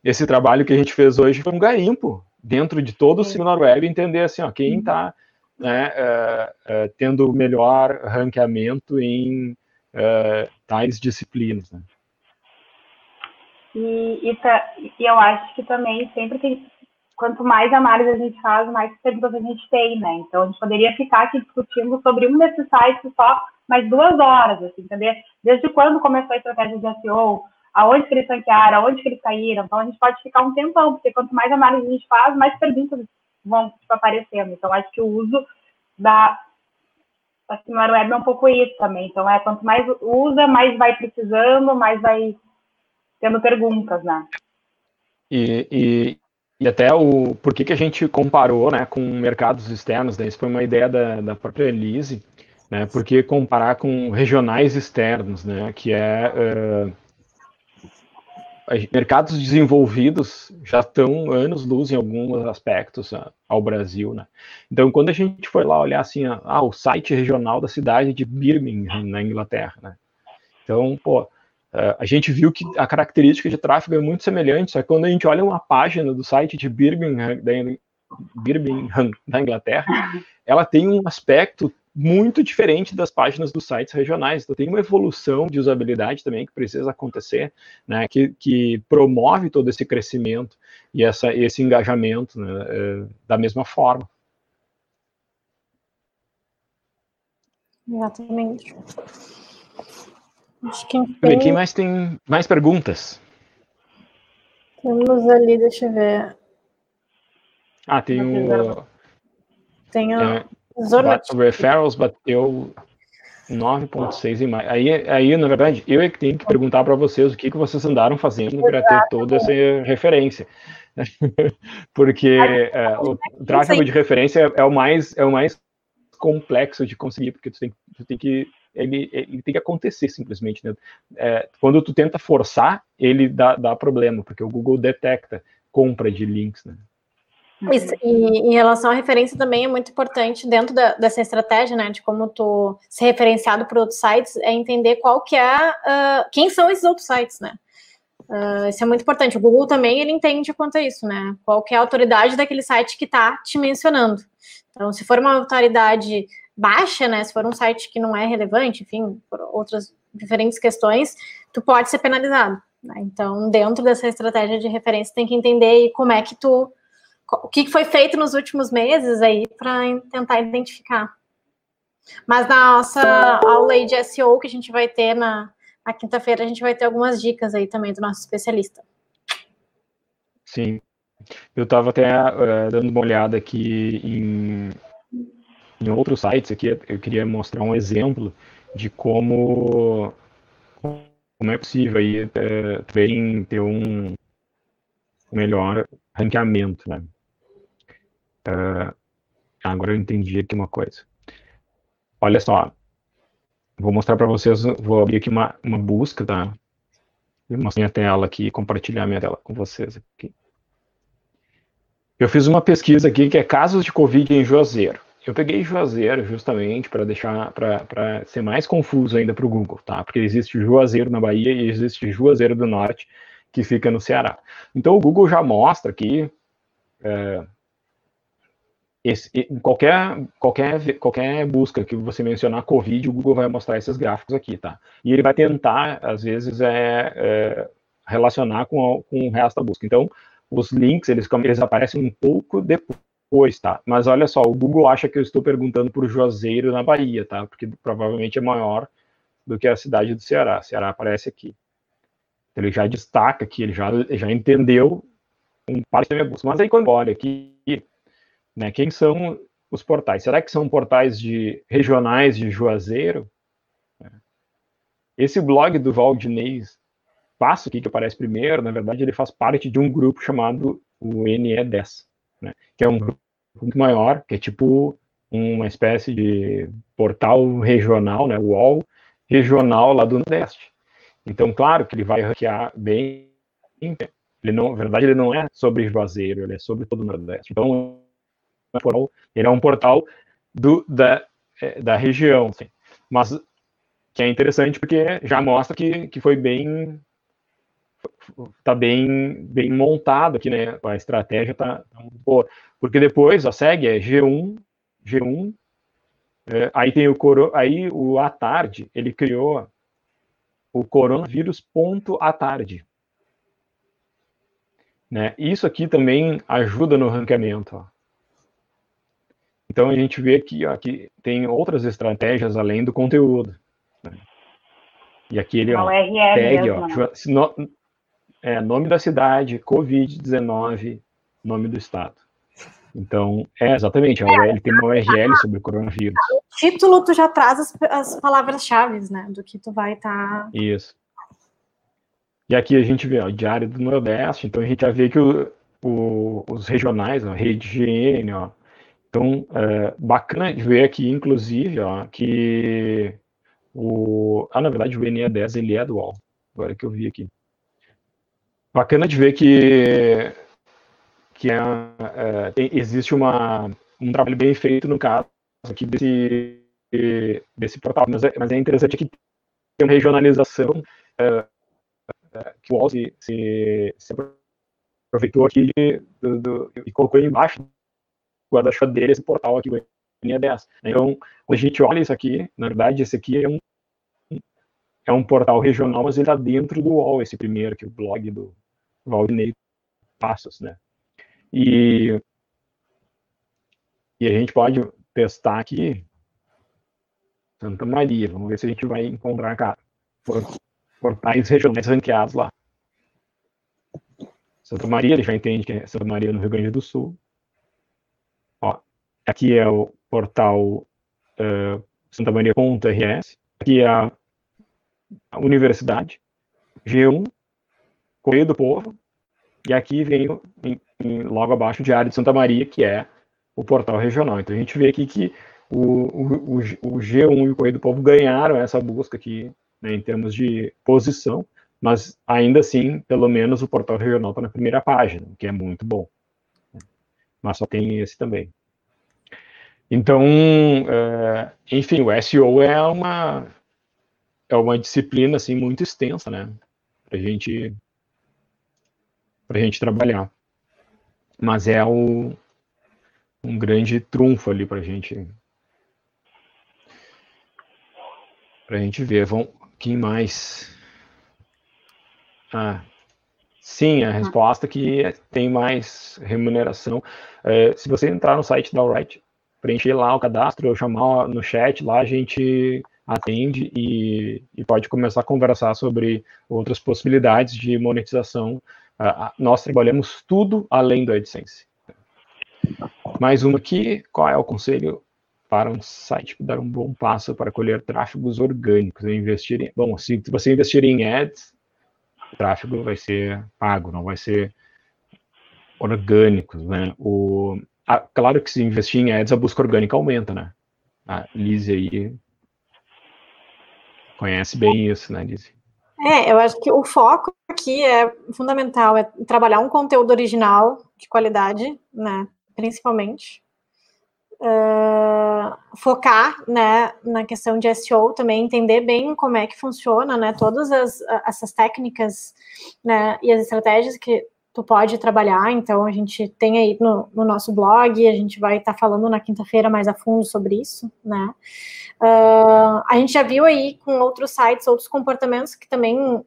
Esse trabalho que a gente fez hoje foi um garimpo dentro de todo o seminário web, entender assim, ó, quem está né, uh, uh, tendo melhor ranqueamento em uh, tais disciplinas. Né? E, e, tá, e, eu acho que também sempre tem. Quanto mais análise a gente faz, mais perguntas a gente tem, né? Então a gente poderia ficar aqui discutindo sobre um desses sites só mais duas horas, assim, entender? Desde quando começou a estratégia de SEO, aonde que eles ranquearam, aonde que eles caíram. Então a gente pode ficar um tempão, porque quanto mais análise a gente faz, mais perguntas vão tipo, aparecendo. Então acho que o uso da no web é um pouco isso também. Então é quanto mais usa, mais vai precisando, mais vai tendo perguntas, né? E, e, e até o por que, que a gente comparou né, com mercados externos, né? isso foi uma ideia da, da própria Elise, né, porque comparar com regionais externos, né, que é uh, mercados desenvolvidos já estão anos luz em alguns aspectos uh, ao Brasil, né? Então, quando a gente foi lá olhar assim, ah, o site regional da cidade de Birmingham, na Inglaterra, né? Então, pô, Uh, a gente viu que a característica de tráfego é muito semelhante, só que quando a gente olha uma página do site de Birmingham, da, Birmingham, da Inglaterra, ela tem um aspecto muito diferente das páginas dos sites regionais. Então tem uma evolução de usabilidade também que precisa acontecer, né, que, que promove todo esse crescimento e essa, esse engajamento né, uh, da mesma forma. Exatamente. Acho que tem... Quem mais tem mais perguntas? Temos ali, deixa eu ver. Ah, tem o. Tem o. É, referrals bateu 9,6 em mais. Aí, aí, na verdade, eu é que tenho que perguntar para vocês o que, que vocês andaram fazendo para ter toda essa referência. Porque é, o tráfego de referência é o mais é o mais complexo de conseguir, porque tu tem, tu tem que ele, ele tem que acontecer simplesmente. Né? É, quando tu tenta forçar, ele dá, dá problema, porque o Google detecta compra de links. Né? Uhum. E, em relação à referência também é muito importante dentro da, dessa estratégia, né, de como tu ser referenciado por outros sites, é entender qual que é, uh, quem são esses outros sites, né? Uh, isso é muito importante. O Google também ele entende quanto a isso, né? Qual que é a autoridade daquele site que está te mencionando. Então, se for uma autoridade baixa, né? Se for um site que não é relevante, enfim, por outras diferentes questões, tu pode ser penalizado. Né? Então, dentro dessa estratégia de referência, tem que entender como é que tu o que foi feito nos últimos meses aí para tentar identificar. Mas na nossa aula aí de SEO que a gente vai ter na, na quinta-feira, a gente vai ter algumas dicas aí também do nosso especialista. Sim. Eu estava até uh, dando uma olhada aqui em, em outros sites aqui, eu queria mostrar um exemplo de como, como é possível aí, uh, também ter um melhor ranqueamento, né? Uh, agora eu entendi aqui uma coisa. Olha só, vou mostrar para vocês, vou abrir aqui uma, uma busca, tá? Vou mostrar minha tela aqui, compartilhar minha tela com vocês aqui. Eu fiz uma pesquisa aqui que é casos de Covid em Juazeiro. Eu peguei Juazeiro justamente para deixar, para ser mais confuso ainda para o Google, tá? Porque existe Juazeiro na Bahia e existe Juazeiro do Norte, que fica no Ceará. Então o Google já mostra aqui é, esse, qualquer, qualquer, qualquer busca que você mencionar Covid, o Google vai mostrar esses gráficos aqui, tá? E ele vai tentar, às vezes, é, é relacionar com, com o resto da busca. Então, os links, eles, eles aparecem um pouco depois, tá? Mas olha só, o Google acha que eu estou perguntando por Juazeiro na Bahia, tá? Porque provavelmente é maior do que a cidade do Ceará. Ceará aparece aqui. Então, ele já destaca aqui, ele já, já entendeu um parte da minha busca. Mas aí quando olha aqui, né? Quem são os portais? Será que são portais de regionais de Juazeiro? Esse blog do Valdinei Passo aqui que aparece primeiro, na verdade, ele faz parte de um grupo chamado o NE10, né? que é um grupo muito maior, que é tipo uma espécie de portal regional, né, UOL regional lá do Nordeste. Então, claro que ele vai ranquear bem. Ele não, na verdade, ele não é sobre Juazeiro, ele é sobre todo o Nordeste. Então, ele é um portal do, da, é, da região, assim. mas que é interessante porque já mostra que, que foi bem tá bem bem montado aqui, né? A estratégia tá, tá muito boa. Porque depois, a segue é G1, G1, é, aí tem o coro, aí o à tarde, ele criou o coronavírus ponto à tarde. Né? Isso aqui também ajuda no ranqueamento. Ó. Então a gente vê que, ó, que tem outras estratégias além do conteúdo. Né? E aqui ele, ó, tag, ó, no, é, nome da cidade, Covid-19, nome do estado. Então, é exatamente, ele tem uma URL sobre o coronavírus. O título tu já traz as, as palavras-chave, né, do que tu vai estar... Tá... Isso. E aqui a gente vê, ó, Diário do Nordeste, então a gente já vê que o, o, os regionais, ó, Rede GN, ó, então, é, bacana de ver aqui, inclusive, ó, que o... Ah, na verdade, o NE10, ele é dual. Agora que eu vi aqui. Bacana de ver que, que é, é, existe uma, um trabalho bem feito, no caso, aqui desse, desse portal. Mas é, mas é interessante que tem uma regionalização é, é que o UOL se, se, aproveitou aqui de, do, do, e colocou embaixo guarda-chuva dele, esse portal aqui, o NE10. Então, quando a gente olha isso aqui, na verdade, esse aqui é um, é um portal regional, mas ele está dentro do UOL, esse primeiro, que é o blog do Valdinei Passos, né? E, e a gente pode testar aqui Santa Maria, vamos ver se a gente vai encontrar cara, portais regionais ranqueados lá. Santa Maria, ele já entende que é Santa Maria no Rio Grande do Sul. Aqui é o portal uh, Santa. Aqui é a Universidade. G1, Correio do Povo. E aqui vem em, em, logo abaixo o Diário de Santa Maria, que é o portal regional. Então a gente vê aqui que o, o, o, G1 e o Correio do Povo ganharam essa busca aqui né, em termos de posição, mas ainda assim, pelo menos o portal regional está na primeira página, o que é muito bom. mas só tem esse também. Então, é, enfim, o SEO é uma é uma disciplina assim muito extensa, né? Para gente para gente trabalhar, mas é o, um grande trunfo ali para gente para gente ver. Vamos, quem mais? Ah, sim, a resposta que tem mais remuneração. É, se você entrar no site da Alright, preencher lá o cadastro, ou chamar no chat, lá a gente atende e, e pode começar a conversar sobre outras possibilidades de monetização. Nós trabalhamos tudo além do AdSense. Mais uma aqui, qual é o conselho para um site dar um bom passo para colher tráfegos orgânicos? Investir em, bom, se você investir em ads, o tráfego vai ser pago, não vai ser orgânicos, né? O, claro que se investir em ads, a busca orgânica aumenta, né? A Lizzie aí conhece bem isso, né, Lizzie? É, eu acho que o foco aqui é fundamental, é trabalhar um conteúdo original de qualidade, né, principalmente. Uh, focar, né, na questão de SEO também, entender bem como é que funciona, né, todas as, essas técnicas, né, e as estratégias que tu pode trabalhar, então a gente tem aí no, no nosso blog, a gente vai estar tá falando na quinta-feira mais a fundo sobre isso, né? Uh, a gente já viu aí com outros sites, outros comportamentos que também uh,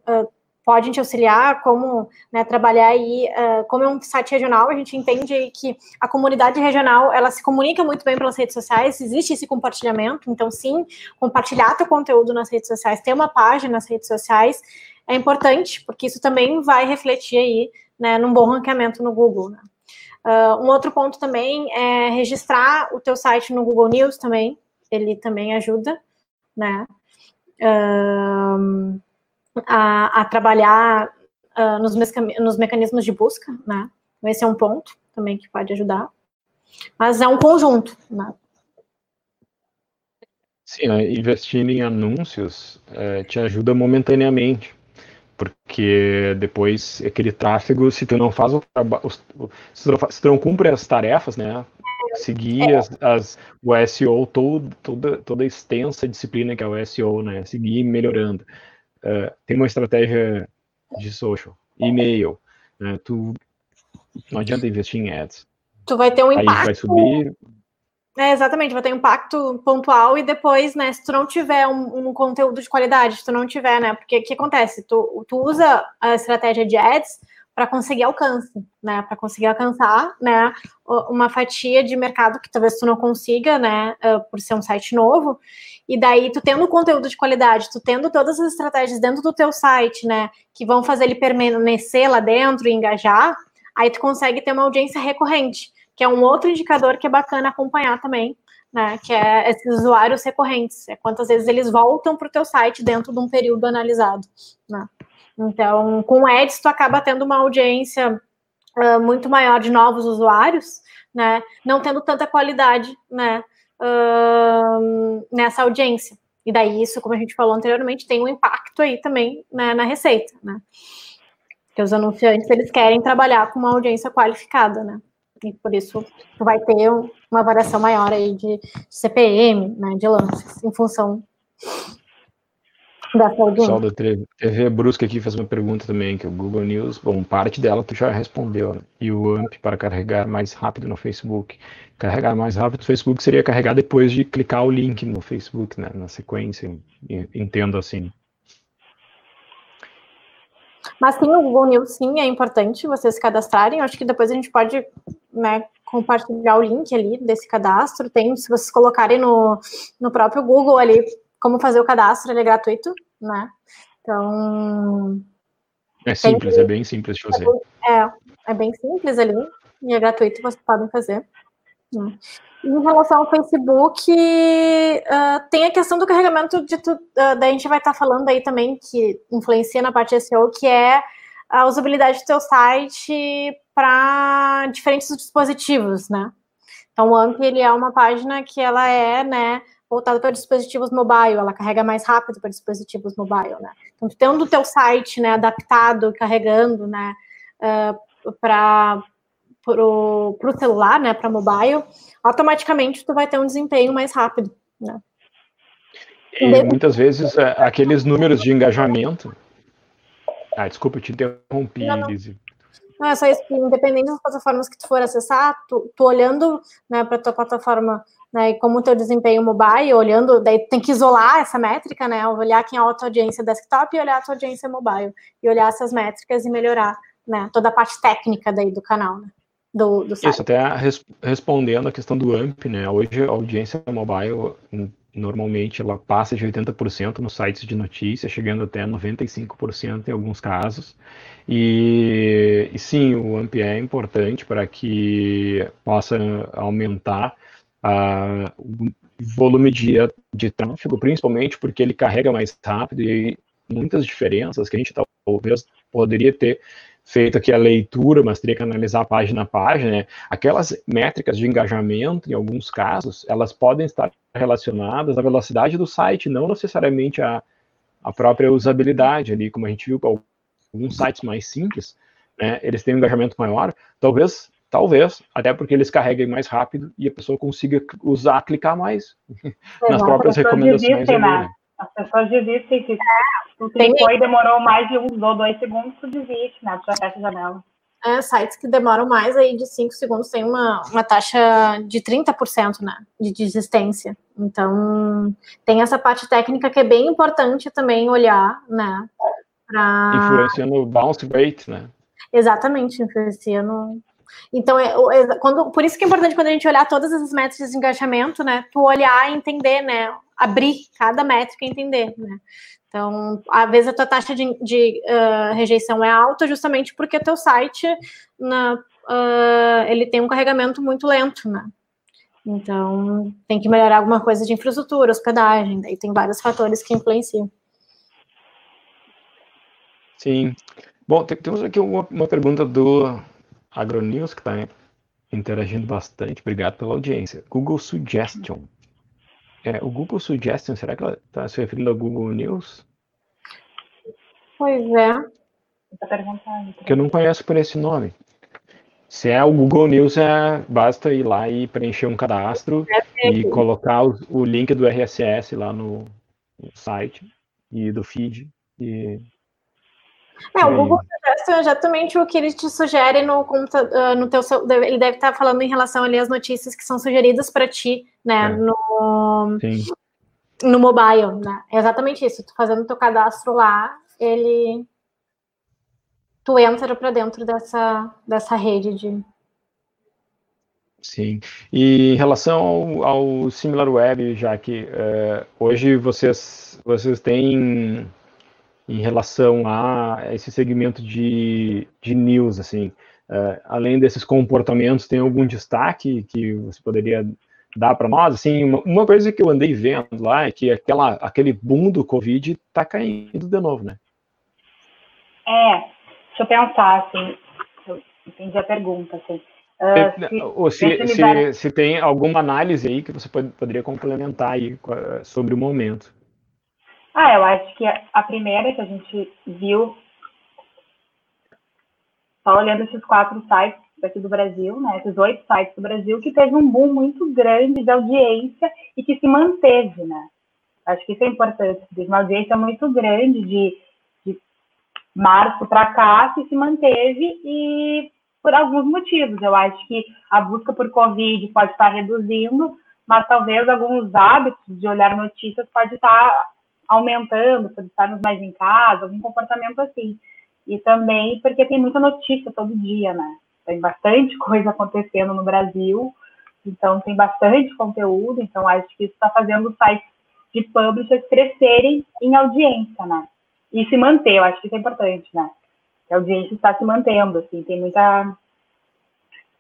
podem te auxiliar, como né, trabalhar aí, uh, como é um site regional, a gente entende que a comunidade regional, ela se comunica muito bem pelas redes sociais, existe esse compartilhamento, então sim, compartilhar teu conteúdo nas redes sociais, ter uma página nas redes sociais é importante, porque isso também vai refletir aí né, num bom ranqueamento no Google. Né? Uh, um outro ponto também é registrar o teu site no Google News também, ele também ajuda, né, uh, a, a, trabalhar uh, nos, nos, mecanismos de busca, né, então, esse é um ponto também que pode ajudar, mas é um conjunto, né. Sim, investir em anúncios é, te ajuda momentaneamente, porque depois aquele tráfego, se tu não faz o trabalho, se tu não cumpre as tarefas, né, seguir é. as, as, o SEO, todo, toda, toda a extensa disciplina que é o SEO, né, seguir melhorando. Uh, tem uma estratégia de social, e-mail, né, tu não adianta investir em ads. Tu vai ter um impacto. Aí vai subir, é, exatamente, vai ter impacto pontual e depois, né, se tu não tiver um, um conteúdo de qualidade, se tu não tiver, né, porque o que acontece? Tu, tu usa a estratégia de ads para conseguir alcance, né, para conseguir alcançar, né, uma fatia de mercado que talvez tu não consiga, né, por ser um site novo, e daí tu tendo conteúdo de qualidade, tu tendo todas as estratégias dentro do teu site, né, que vão fazer ele permanecer lá dentro e engajar, aí tu consegue ter uma audiência recorrente que é um outro indicador que é bacana acompanhar também, né? Que é esses usuários recorrentes, é quantas vezes eles voltam para o teu site dentro de um período analisado, né? Então, com ads, tu acaba tendo uma audiência uh, muito maior de novos usuários, né? Não tendo tanta qualidade, né? Uh, nessa audiência. E daí, isso, como a gente falou anteriormente, tem um impacto aí também né, na receita, né? Porque os anunciantes, eles querem trabalhar com uma audiência qualificada, né? E por isso vai ter uma variação maior aí de CPM, né, de lances, em função da audiência. Pessoal da TV Brusca aqui faz uma pergunta também, que o Google News, bom, parte dela tu já respondeu, né? e o AMP para carregar mais rápido no Facebook. Carregar mais rápido no Facebook seria carregar depois de clicar o link no Facebook, né, na sequência, entendo assim. Mas sim, o Google News, sim, é importante vocês se cadastrarem. Eu acho que depois a gente pode né, compartilhar o link ali desse cadastro. Tem, se vocês colocarem no, no próprio Google ali como fazer o cadastro, ele é gratuito, né? Então. É simples, é bem simples de fazer. É, é bem simples ali, e é gratuito, vocês podem fazer. Né? Em relação ao Facebook, uh, tem a questão do carregamento de tudo. Uh, daí a gente vai estar tá falando aí também que influencia na parte SEO, que é a usabilidade do teu site para diferentes dispositivos, né? Então, o AMP ele é uma página que ela é, né, voltada para dispositivos mobile, ela carrega mais rápido para dispositivos mobile, né? Então, tendo o teu site, né, adaptado, carregando, né, uh, para pro, pro celular, né, para mobile, automaticamente tu vai ter um desempenho mais rápido, né? E muitas vezes é, aqueles números de engajamento. Ah, desculpa, eu te interrompi, não, não. Lizzie. Não, é só isso que, independente das plataformas que tu for acessar, tu, tu olhando né, para tua plataforma né, e como o teu desempenho mobile, olhando, daí tem que isolar essa métrica, né? Olhar quem é a tua audiência desktop e olhar a tua audiência mobile. E olhar essas métricas e melhorar né, toda a parte técnica daí do canal, né? Do, do site. Isso, até res, respondendo a questão do AMP, né? Hoje a audiência mobile normalmente ela passa de 80% nos sites de notícias, chegando até 95% em alguns casos. E, e, sim, o AMP é importante para que possa aumentar a, o volume de, de tráfego, principalmente porque ele carrega mais rápido e muitas diferenças que a gente talvez poderia ter feito aqui a leitura, mas teria que analisar página a página, né? aquelas métricas de engajamento, em alguns casos, elas podem estar relacionadas à velocidade do site, não necessariamente à, à própria usabilidade ali, como a gente viu com alguns sites mais simples, né? eles têm um engajamento maior, talvez, talvez, até porque eles carreguem mais rápido e a pessoa consiga usar, clicar mais nas próprias recomendações. Desistem, né? As pessoas desistem que tu clicou e demorou mais de um ou dois segundos, tu desiste, né? Tu já fecha a janela. É, sites que demoram mais aí de 5 segundos têm uma, uma taxa de 30% né, de desistência. Então, tem essa parte técnica que é bem importante também olhar, né? Pra... Influencia no bounce rate, né? Exatamente, influencia no, então, é, é, quando, por isso que é importante quando a gente olhar todas essas métricas de engajamento, né? Tu olhar e entender, né? Abrir cada métrica e entender, né? Então, às vezes a tua taxa de, de uh, rejeição é alta justamente porque teu site na, uh, ele tem um carregamento muito lento, né? Então, tem que melhorar alguma coisa de infraestrutura, hospedagem, daí tem vários fatores que influenciam. Sim. Bom, temos aqui uma, uma pergunta do AgroNews, que está interagindo bastante. Obrigado pela audiência. Google Suggestion. É, o Google Suggestion, será que ela está se referindo ao Google News? Pois é. Que eu não conheço por esse nome. Se é o Google News, é, basta ir lá e preencher um cadastro é e colocar o, o, link do RSS lá no, no, site e do feed. E, é, o Google Suggestion é exatamente o que ele te sugere no, ah, no teu. Ele deve estar falando em relação ali às notícias que são sugeridas para ti né, é. no, no mobile, né? É exatamente isso. Tu fazendo teu cadastro lá, ele tu entra para dentro dessa dessa rede de Sim. E em relação ao, ao SimilarWeb, já que uh, hoje vocês vocês têm em relação a esse segmento de, de news, assim, uh, além desses comportamentos, tem algum destaque que você poderia dar para nós? Assim, uma, uma, coisa que eu andei vendo lá é que aquela, aquele boom do Covid está caindo de novo, né? É, deixa eu pensar, assim, eu entendi a pergunta, assim. Uh, se, se, se, se, tem alguma análise aí que você pode, poderia complementar aí sobre o momento. Ah, eu acho que a primeira que a gente viu, só olhando esses quatro sites aqui do Brasil, né, esses oito sites do Brasil, que teve um boom muito grande de audiência e que se manteve, né. Acho que isso é importante, teve uma audiência muito grande de, de março para cá que se manteve e por alguns motivos. Eu acho que a busca por Covid pode estar reduzindo, mas talvez alguns hábitos de olhar notícias pode estar aumentando por estarmos mais em casa, algum comportamento assim. E também porque tem muita notícia todo dia, né? Tem bastante coisa acontecendo no Brasil, então tem bastante conteúdo, então acho que isso está fazendo os sites de publishers crescerem em audiência, né? E se manter, eu acho que isso é importante, né? Que a audiência está se mantendo, assim, tem muita...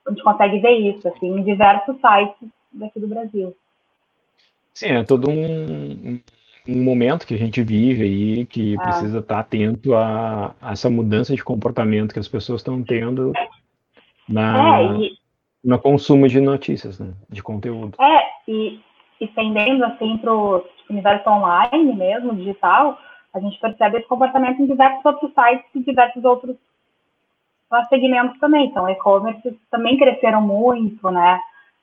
A gente consegue ver isso, assim, em diversos sites daqui do Brasil. Sim, é todo um, um momento que a gente vive aí que ah. precisa estar atento a, a, essa mudança de comportamento que as pessoas estão tendo na, é, e, no consumo de notícias, né, de conteúdo. É, e estendendo assim para o universo online mesmo, digital, a gente percebe esse comportamento em diversos outros sites e diversos outros mas segmentos também. Então, e-commerce também cresceram muito, né?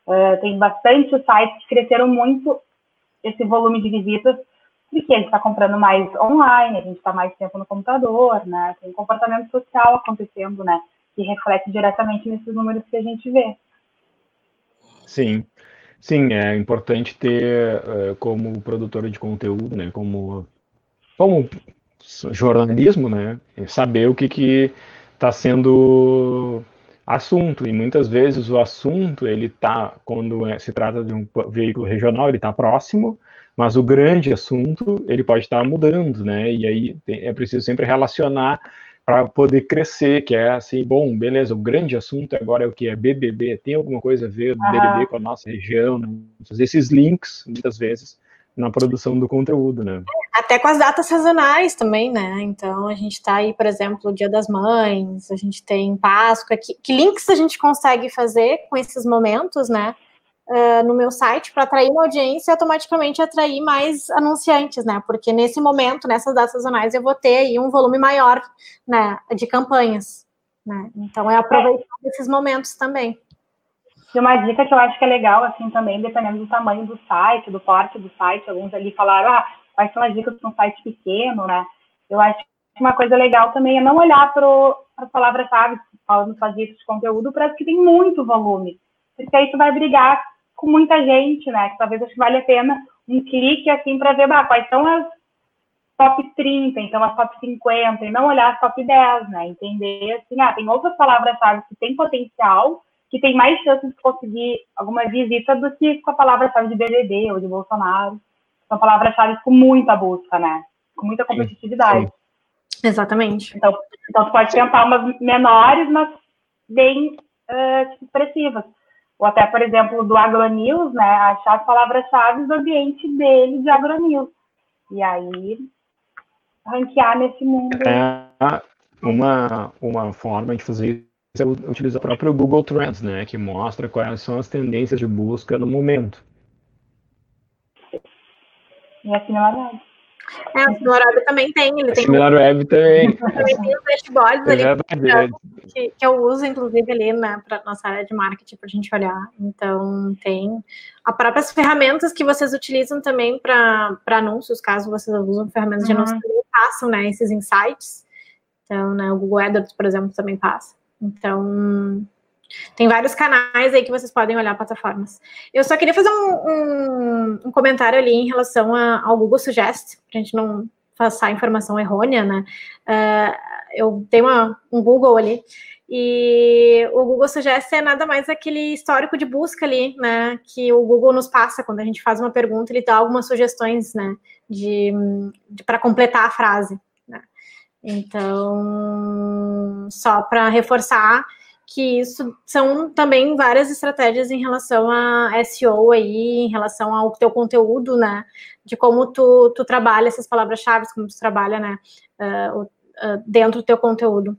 Uh, tem bastante sites que cresceram muito esse volume de visitas, porque a gente está comprando mais online, a gente está mais tempo no computador, né? Tem comportamento social acontecendo, né? Que reflete diretamente nesses números que a gente vê. Sim. Sim, é importante ter, uh, como produtor de conteúdo, né, como, como jornalismo, né, saber o que que está sendo assunto e muitas vezes o assunto ele está quando é, se trata de um veículo regional ele está próximo mas o grande assunto ele pode estar mudando né e aí tem, é preciso sempre relacionar para poder crescer que é assim bom beleza o grande assunto agora é o que é BBB tem alguma coisa a ver ah. BBB com a nossa região né? fazer esses links muitas vezes na produção do conteúdo, né? Até com as datas sazonais também, né? Então a gente está aí, por exemplo, o Dia das Mães, a gente tem Páscoa, que, que links a gente consegue fazer com esses momentos, né? Uh, no meu site para atrair uma audiência e automaticamente atrair mais anunciantes, né? Porque nesse momento, nessas datas sazonais, eu vou ter aí um volume maior, né, de campanhas, né? Então é aproveitar é. esses momentos também. E uma dica que eu acho que é legal, assim, também, dependendo do tamanho do site, do porte do site, alguns ali falaram, ah, quais são as dicas para um site pequeno, né? Eu acho que uma coisa legal também é não olhar para as palavras-chave, falando disso de conteúdo, para que tem muito volume. Porque aí tu vai brigar com muita gente, né? Que talvez acho que vale a pena um clique, assim, para ver, bah, quais são as top 30, então as top 50, e não olhar as top 10, né? Entender, assim, ah, tem outras palavras-chave que têm potencial, que tem mais chances de conseguir alguma visita do que com a palavra-chave de BBB ou de Bolsonaro. São palavras-chave com muita busca, né? Com muita competitividade. Sim. Exatamente. Então, então, tu pode tentar umas menores, mas bem uh, expressivas. Ou até, por exemplo, do AgroNews, né? Achar as palavras-chave do ambiente dele de AgroNews. E aí, ranquear nesse mundo. É uma, uma forma de fazer isso você utiliza o próprio Google Trends, né, que mostra quais são as tendências de busca no momento. E a Similar É, a Similar Web também tem. Ele tem Similar Web também. Também tem os dashboards é ali que, que, eu uso, inclusive, ali né, para nossa área de marketing, para a gente olhar. Então, tem as próprias ferramentas que vocês utilizam também para anúncios, caso vocês usam ferramentas de anúncios, uhum. passam né, esses insights. Então, né, o Google AdWords, por exemplo, também passa. Então, tem vários canais aí que vocês podem olhar plataformas. Eu só queria fazer um, um, um comentário ali em relação a, ao Google Suggest, para a gente não passar informação errônea, né? Uh, eu tenho uma, um Google ali, e o Google Suggest é nada mais aquele histórico de busca ali, né? Que o Google nos passa quando a gente faz uma pergunta, ele dá algumas sugestões, né? De, de para completar a frase. Então, só para reforçar que isso são também várias estratégias em relação a SEO aí, em relação ao teu conteúdo, né? De como tu, tu trabalha essas palavras-chave, como tu trabalha, né? Uh, uh, dentro do teu conteúdo,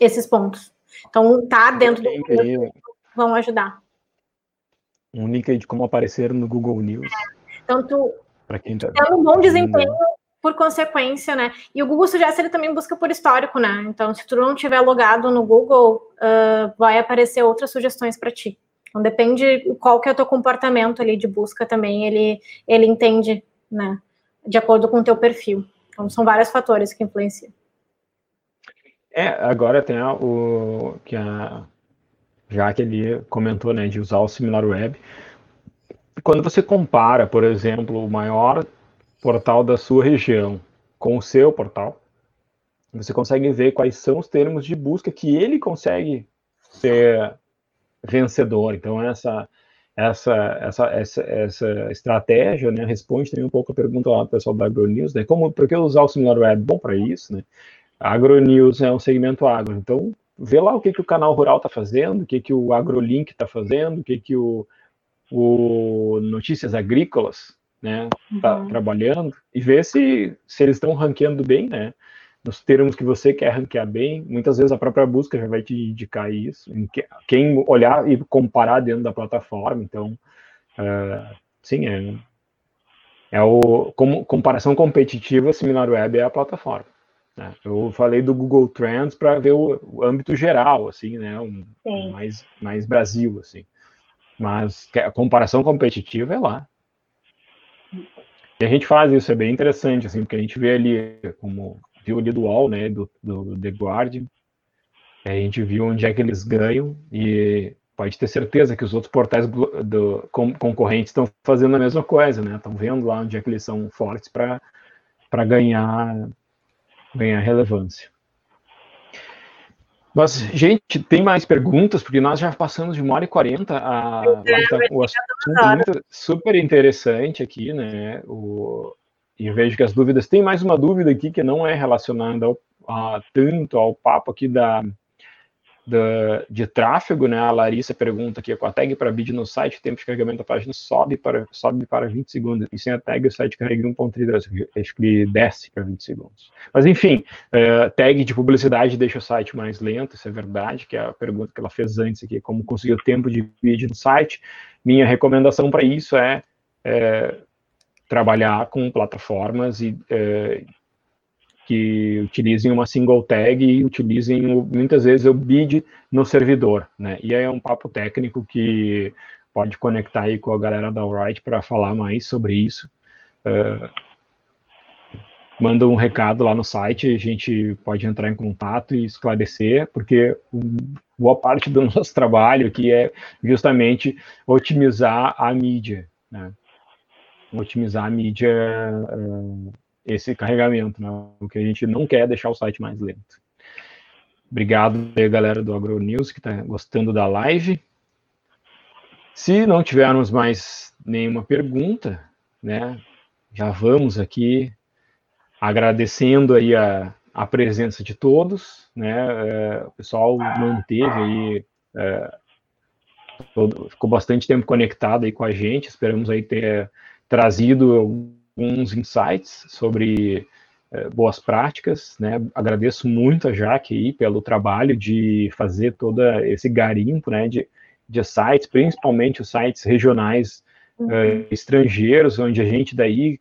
esses pontos. Então, tá dentro do conteúdo, vão ajudar. Um link aí de como aparecer no Google News. Então, tu, quem tá tendo um bom desempenho por consequência, né? E o Google Suggest ele também busca por histórico, né? Então, se tu não tiver logado no Google, uh, vai aparecer outras sugestões para ti. Então, depende qual que é o teu comportamento ali de busca também, ele, ele entende, né? De acordo com o teu perfil. Então, são vários fatores que influenciam. É, agora tem o que a já que ele comentou, né, de usar o SimilarWeb. Quando você compara, por exemplo, o maior portal da sua região com o seu portal, você consegue ver quais são os termos de busca que ele consegue ser vencedor. Então, essa essa, essa, essa, essa estratégia né, responde também um pouco a pergunta lá do pessoal da AgroNews, né? Como, por que usar o SimilarWeb? Bom para isso, né? A AgroNews é um segmento agro, então vê lá o que, que o canal rural está fazendo, o que, que o AgroLink está fazendo, o que, que o, o Notícias Agrícolas né, tá uhum. trabalhando e ver se, se eles estão ranqueando bem, né, nos termos que você quer ranquear bem. Muitas vezes a própria busca já vai te indicar isso. Quem olhar e comparar dentro da plataforma, então, uh, sim, é, é o como comparação competitiva, similar web é a plataforma. Né? Eu falei do Google Trends para ver o, o, âmbito geral, assim, né? Um, um mais, mais Brasil, assim. Mas a comparação competitiva é lá. E a gente faz isso, é bem interessante, assim, porque a gente vê ali, como viu ali do UOL, né, do, do The Guardian, a gente viu onde é que eles ganham e pode ter certeza que os outros portais do, do concorrentes estão fazendo a mesma coisa, né? Estão vendo lá onde é que eles são fortes para ganhar, ganhar relevância. Mas, gente, tem mais perguntas, porque nós já passamos de uma hora e quarenta. A, o assunto é muito, super interessante aqui, né? O, e vejo que as dúvidas. Tem mais uma dúvida aqui que não é relacionada ao, a, tanto ao papo aqui da, da, de tráfego, né? A Larissa pergunta aqui, com a tag para bid no site, o tempo de carregamento da página sobe para, sobe para 20 segundos, e sem a tag o site carrega 1.3, acho que desce para 20 segundos. Mas enfim, uh, tag de publicidade deixa o site mais lento, isso é verdade, que é a pergunta que ela fez antes aqui, como conseguir o tempo de bid no site. Minha recomendação para isso é, é, trabalhar com plataformas e é, que utilizem uma single tag e utilizem muitas vezes o bid no servidor, né? E aí é um papo técnico que pode conectar aí com a galera da Alright para falar mais sobre isso. Uh, manda um recado lá no site, a gente pode entrar em contato e esclarecer, porque boa parte do nosso trabalho aqui é justamente otimizar a mídia, né? Otimizar a mídia uh, esse carregamento, né? Porque a gente não quer deixar o site mais lento. Obrigado aí, galera do AgroNews que está gostando da live. Se não tivermos mais nenhuma pergunta, né, já vamos aqui agradecendo aí a, a presença de todos, né, é, o pessoal manteve aí, é, todo, ficou bastante tempo conectado aí com a gente, esperamos aí ter trazido alguns insights sobre eh, boas práticas, né? Agradeço muito a Jaque aí pelo trabalho de fazer todo esse garimpo, né, de, de sites, principalmente os sites regionais uhum. uh, estrangeiros, onde a gente daí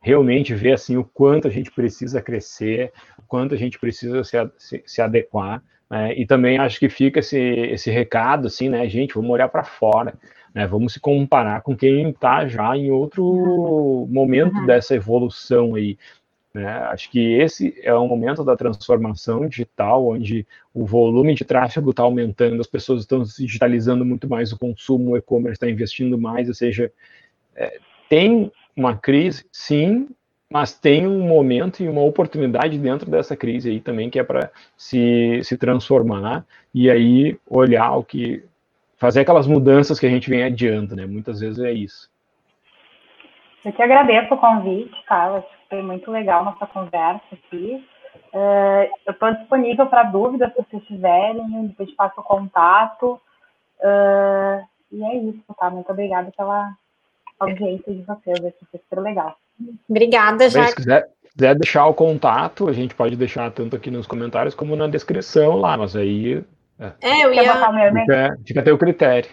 realmente vê assim o quanto a gente precisa crescer, o quanto a gente precisa se, se, se adequar, né? E também acho que fica esse, esse recado assim, né, gente, vamos olhar para fora. Né? Vamos se comparar com quem está já em outro momento uhum. dessa evolução aí. Né? Acho que esse é o momento da transformação digital, onde o volume de tráfego está aumentando, as pessoas estão se digitalizando muito mais o consumo, o e-commerce está investindo mais, ou seja, é, tem uma crise, sim, mas tem um momento e uma oportunidade dentro dessa crise aí também que é para se, se transformar e aí olhar o que fazer aquelas mudanças que a gente vem adiando, né? Muitas vezes é isso. Eu te agradeço o convite, Carlos. Foi muito legal nossa conversa aqui. Uh, eu estou disponível para dúvidas se vocês tiverem, depois passo o contato. Uh, e é isso, tá? Muito obrigada pela audiência de vocês, isso foi super legal. Obrigada, já. Se quiser, quiser deixar o contato, a gente pode deixar tanto aqui nos comentários como na descrição lá, mas aí é, é eu ia. Botar meu e-mail? Fica, fica a teu critério.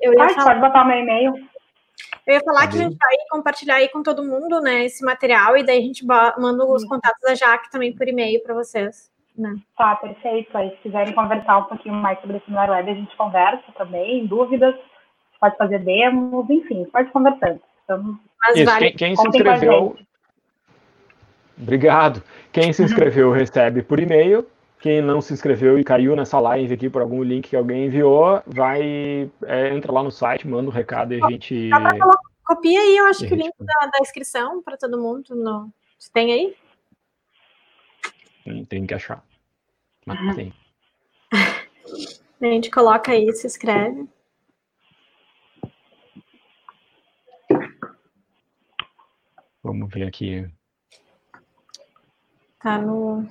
Eu ia falar... Pode botar meu e-mail. Eu ia falar que a gente vai compartilhar aí com todo mundo, né, esse material, e daí a gente manda os contatos da Jaque também por e-mail para vocês. Né? Tá, perfeito. Aí, se quiserem conversar um pouquinho mais sobre esse seminário web, a gente conversa também, dúvidas, pode fazer demos, enfim, pode conversando. Então, Isso, vale, quem, quem se inscreveu. Obrigado. Quem se inscreveu recebe por e-mail quem não se inscreveu e caiu nessa live aqui por algum link que alguém enviou, vai é, entra lá no site, manda um recado e a gente. Copia aí, eu acho que o link da, da inscrição para todo mundo. No... Você tem aí? Hum, tem que achar. Mas uhum. tem. a gente coloca aí, se inscreve. Vamos ver aqui. Tá no.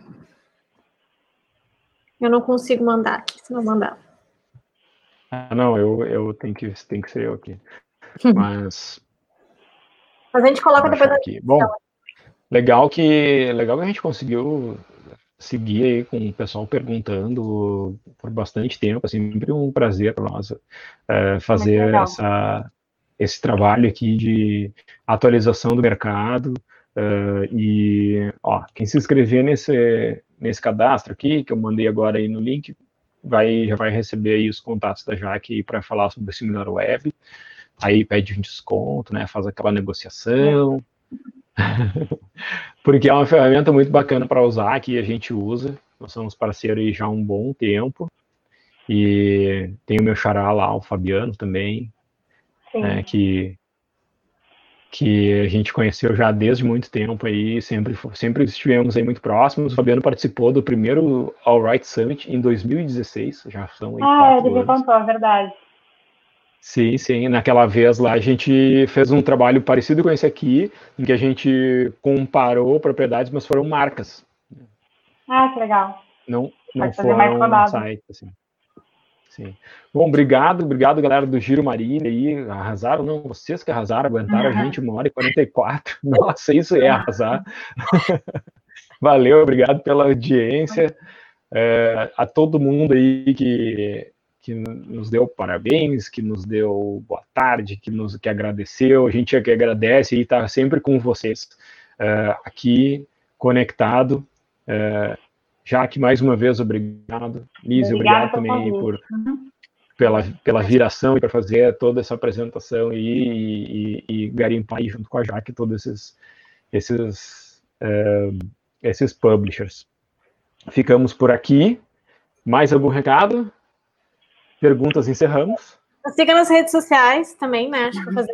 Eu não consigo mandar aqui, se não mandar. Ah, não, eu, eu tenho que, tem que ser eu aqui. Mas. Mas a gente coloca depois aqui. Bom, legal que, legal que a gente conseguiu seguir aí com o pessoal perguntando por bastante tempo. Assim, sempre um prazer para nós é, fazer essa, esse trabalho aqui de atualização do mercado, Uh, e, ó, quem se inscrever nesse, nesse cadastro aqui, que eu mandei agora aí no link, vai, já vai receber aí os contatos da Jaque para falar sobre o Similar Web. Aí pede um desconto, né? Faz aquela negociação. Porque é uma ferramenta muito bacana para usar, que a gente usa. Nós somos parceiros aí já há um bom tempo. E tem o meu xará lá, o Fabiano também, né, que que a gente conheceu já desde muito tempo aí, sempre, sempre estivemos aí muito próximos. O Fabiano participou do primeiro All Right Summit em 2016, já são aí Ah, ele me contou, é verdade. Sim, sim. Naquela vez lá a gente fez um trabalho parecido com esse aqui, em que a gente comparou propriedades, mas foram marcas. Ah, que legal. Não, não foram um site, assim. Sim. Bom, obrigado, obrigado, galera do Giro Marília aí. Arrasaram, não, vocês que arrasaram, aguentaram a gente uma hora e 44. Nossa, isso é arrasar. Valeu, obrigado pela audiência. É, a todo mundo aí que, que nos deu parabéns, que nos deu boa tarde, que nos que agradeceu. A gente é que agradece e está sempre com vocês é, aqui, conectado. É, Jaque, mais uma vez, obrigado. Lise, obrigado também por, uhum. pela, pela viração e por fazer toda essa apresentação e, e, e garimpar aí junto com a Jaque todos esses, esses, uh, esses publishers. Ficamos por aqui. Mais algum recado? Perguntas, encerramos. Siga nas redes sociais também, né? Acho que vou fazer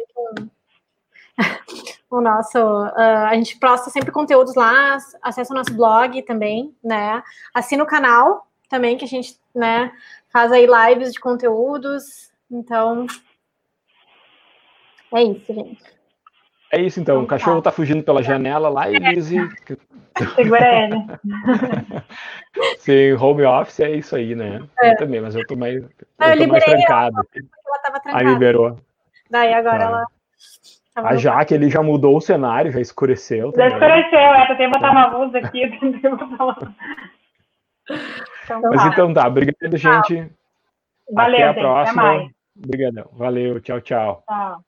o nosso. Uh, a gente posta sempre conteúdos lá, acessa o nosso blog também, né? Assina o canal também, que a gente né, faz aí lives de conteúdos. Então. É isso, gente. É isso então, o cachorro tá fugindo pela janela lá e Lizzie. Segura ele. Sim, home office é isso aí, né? É. Eu também, mas eu tô mais, eu eu tô mais trancado. Ela, ela tava trancada. Aí liberou. Daí agora tá. ela a Jaque, ele já mudou o cenário, já escureceu. Já escureceu, é, tentei botar uma luz aqui, tentei botar uma então, Mas tá. então tá, obrigado, gente. Valeu, Até a gente, próxima. Obrigadão. Valeu, tchau, tchau. Tchau.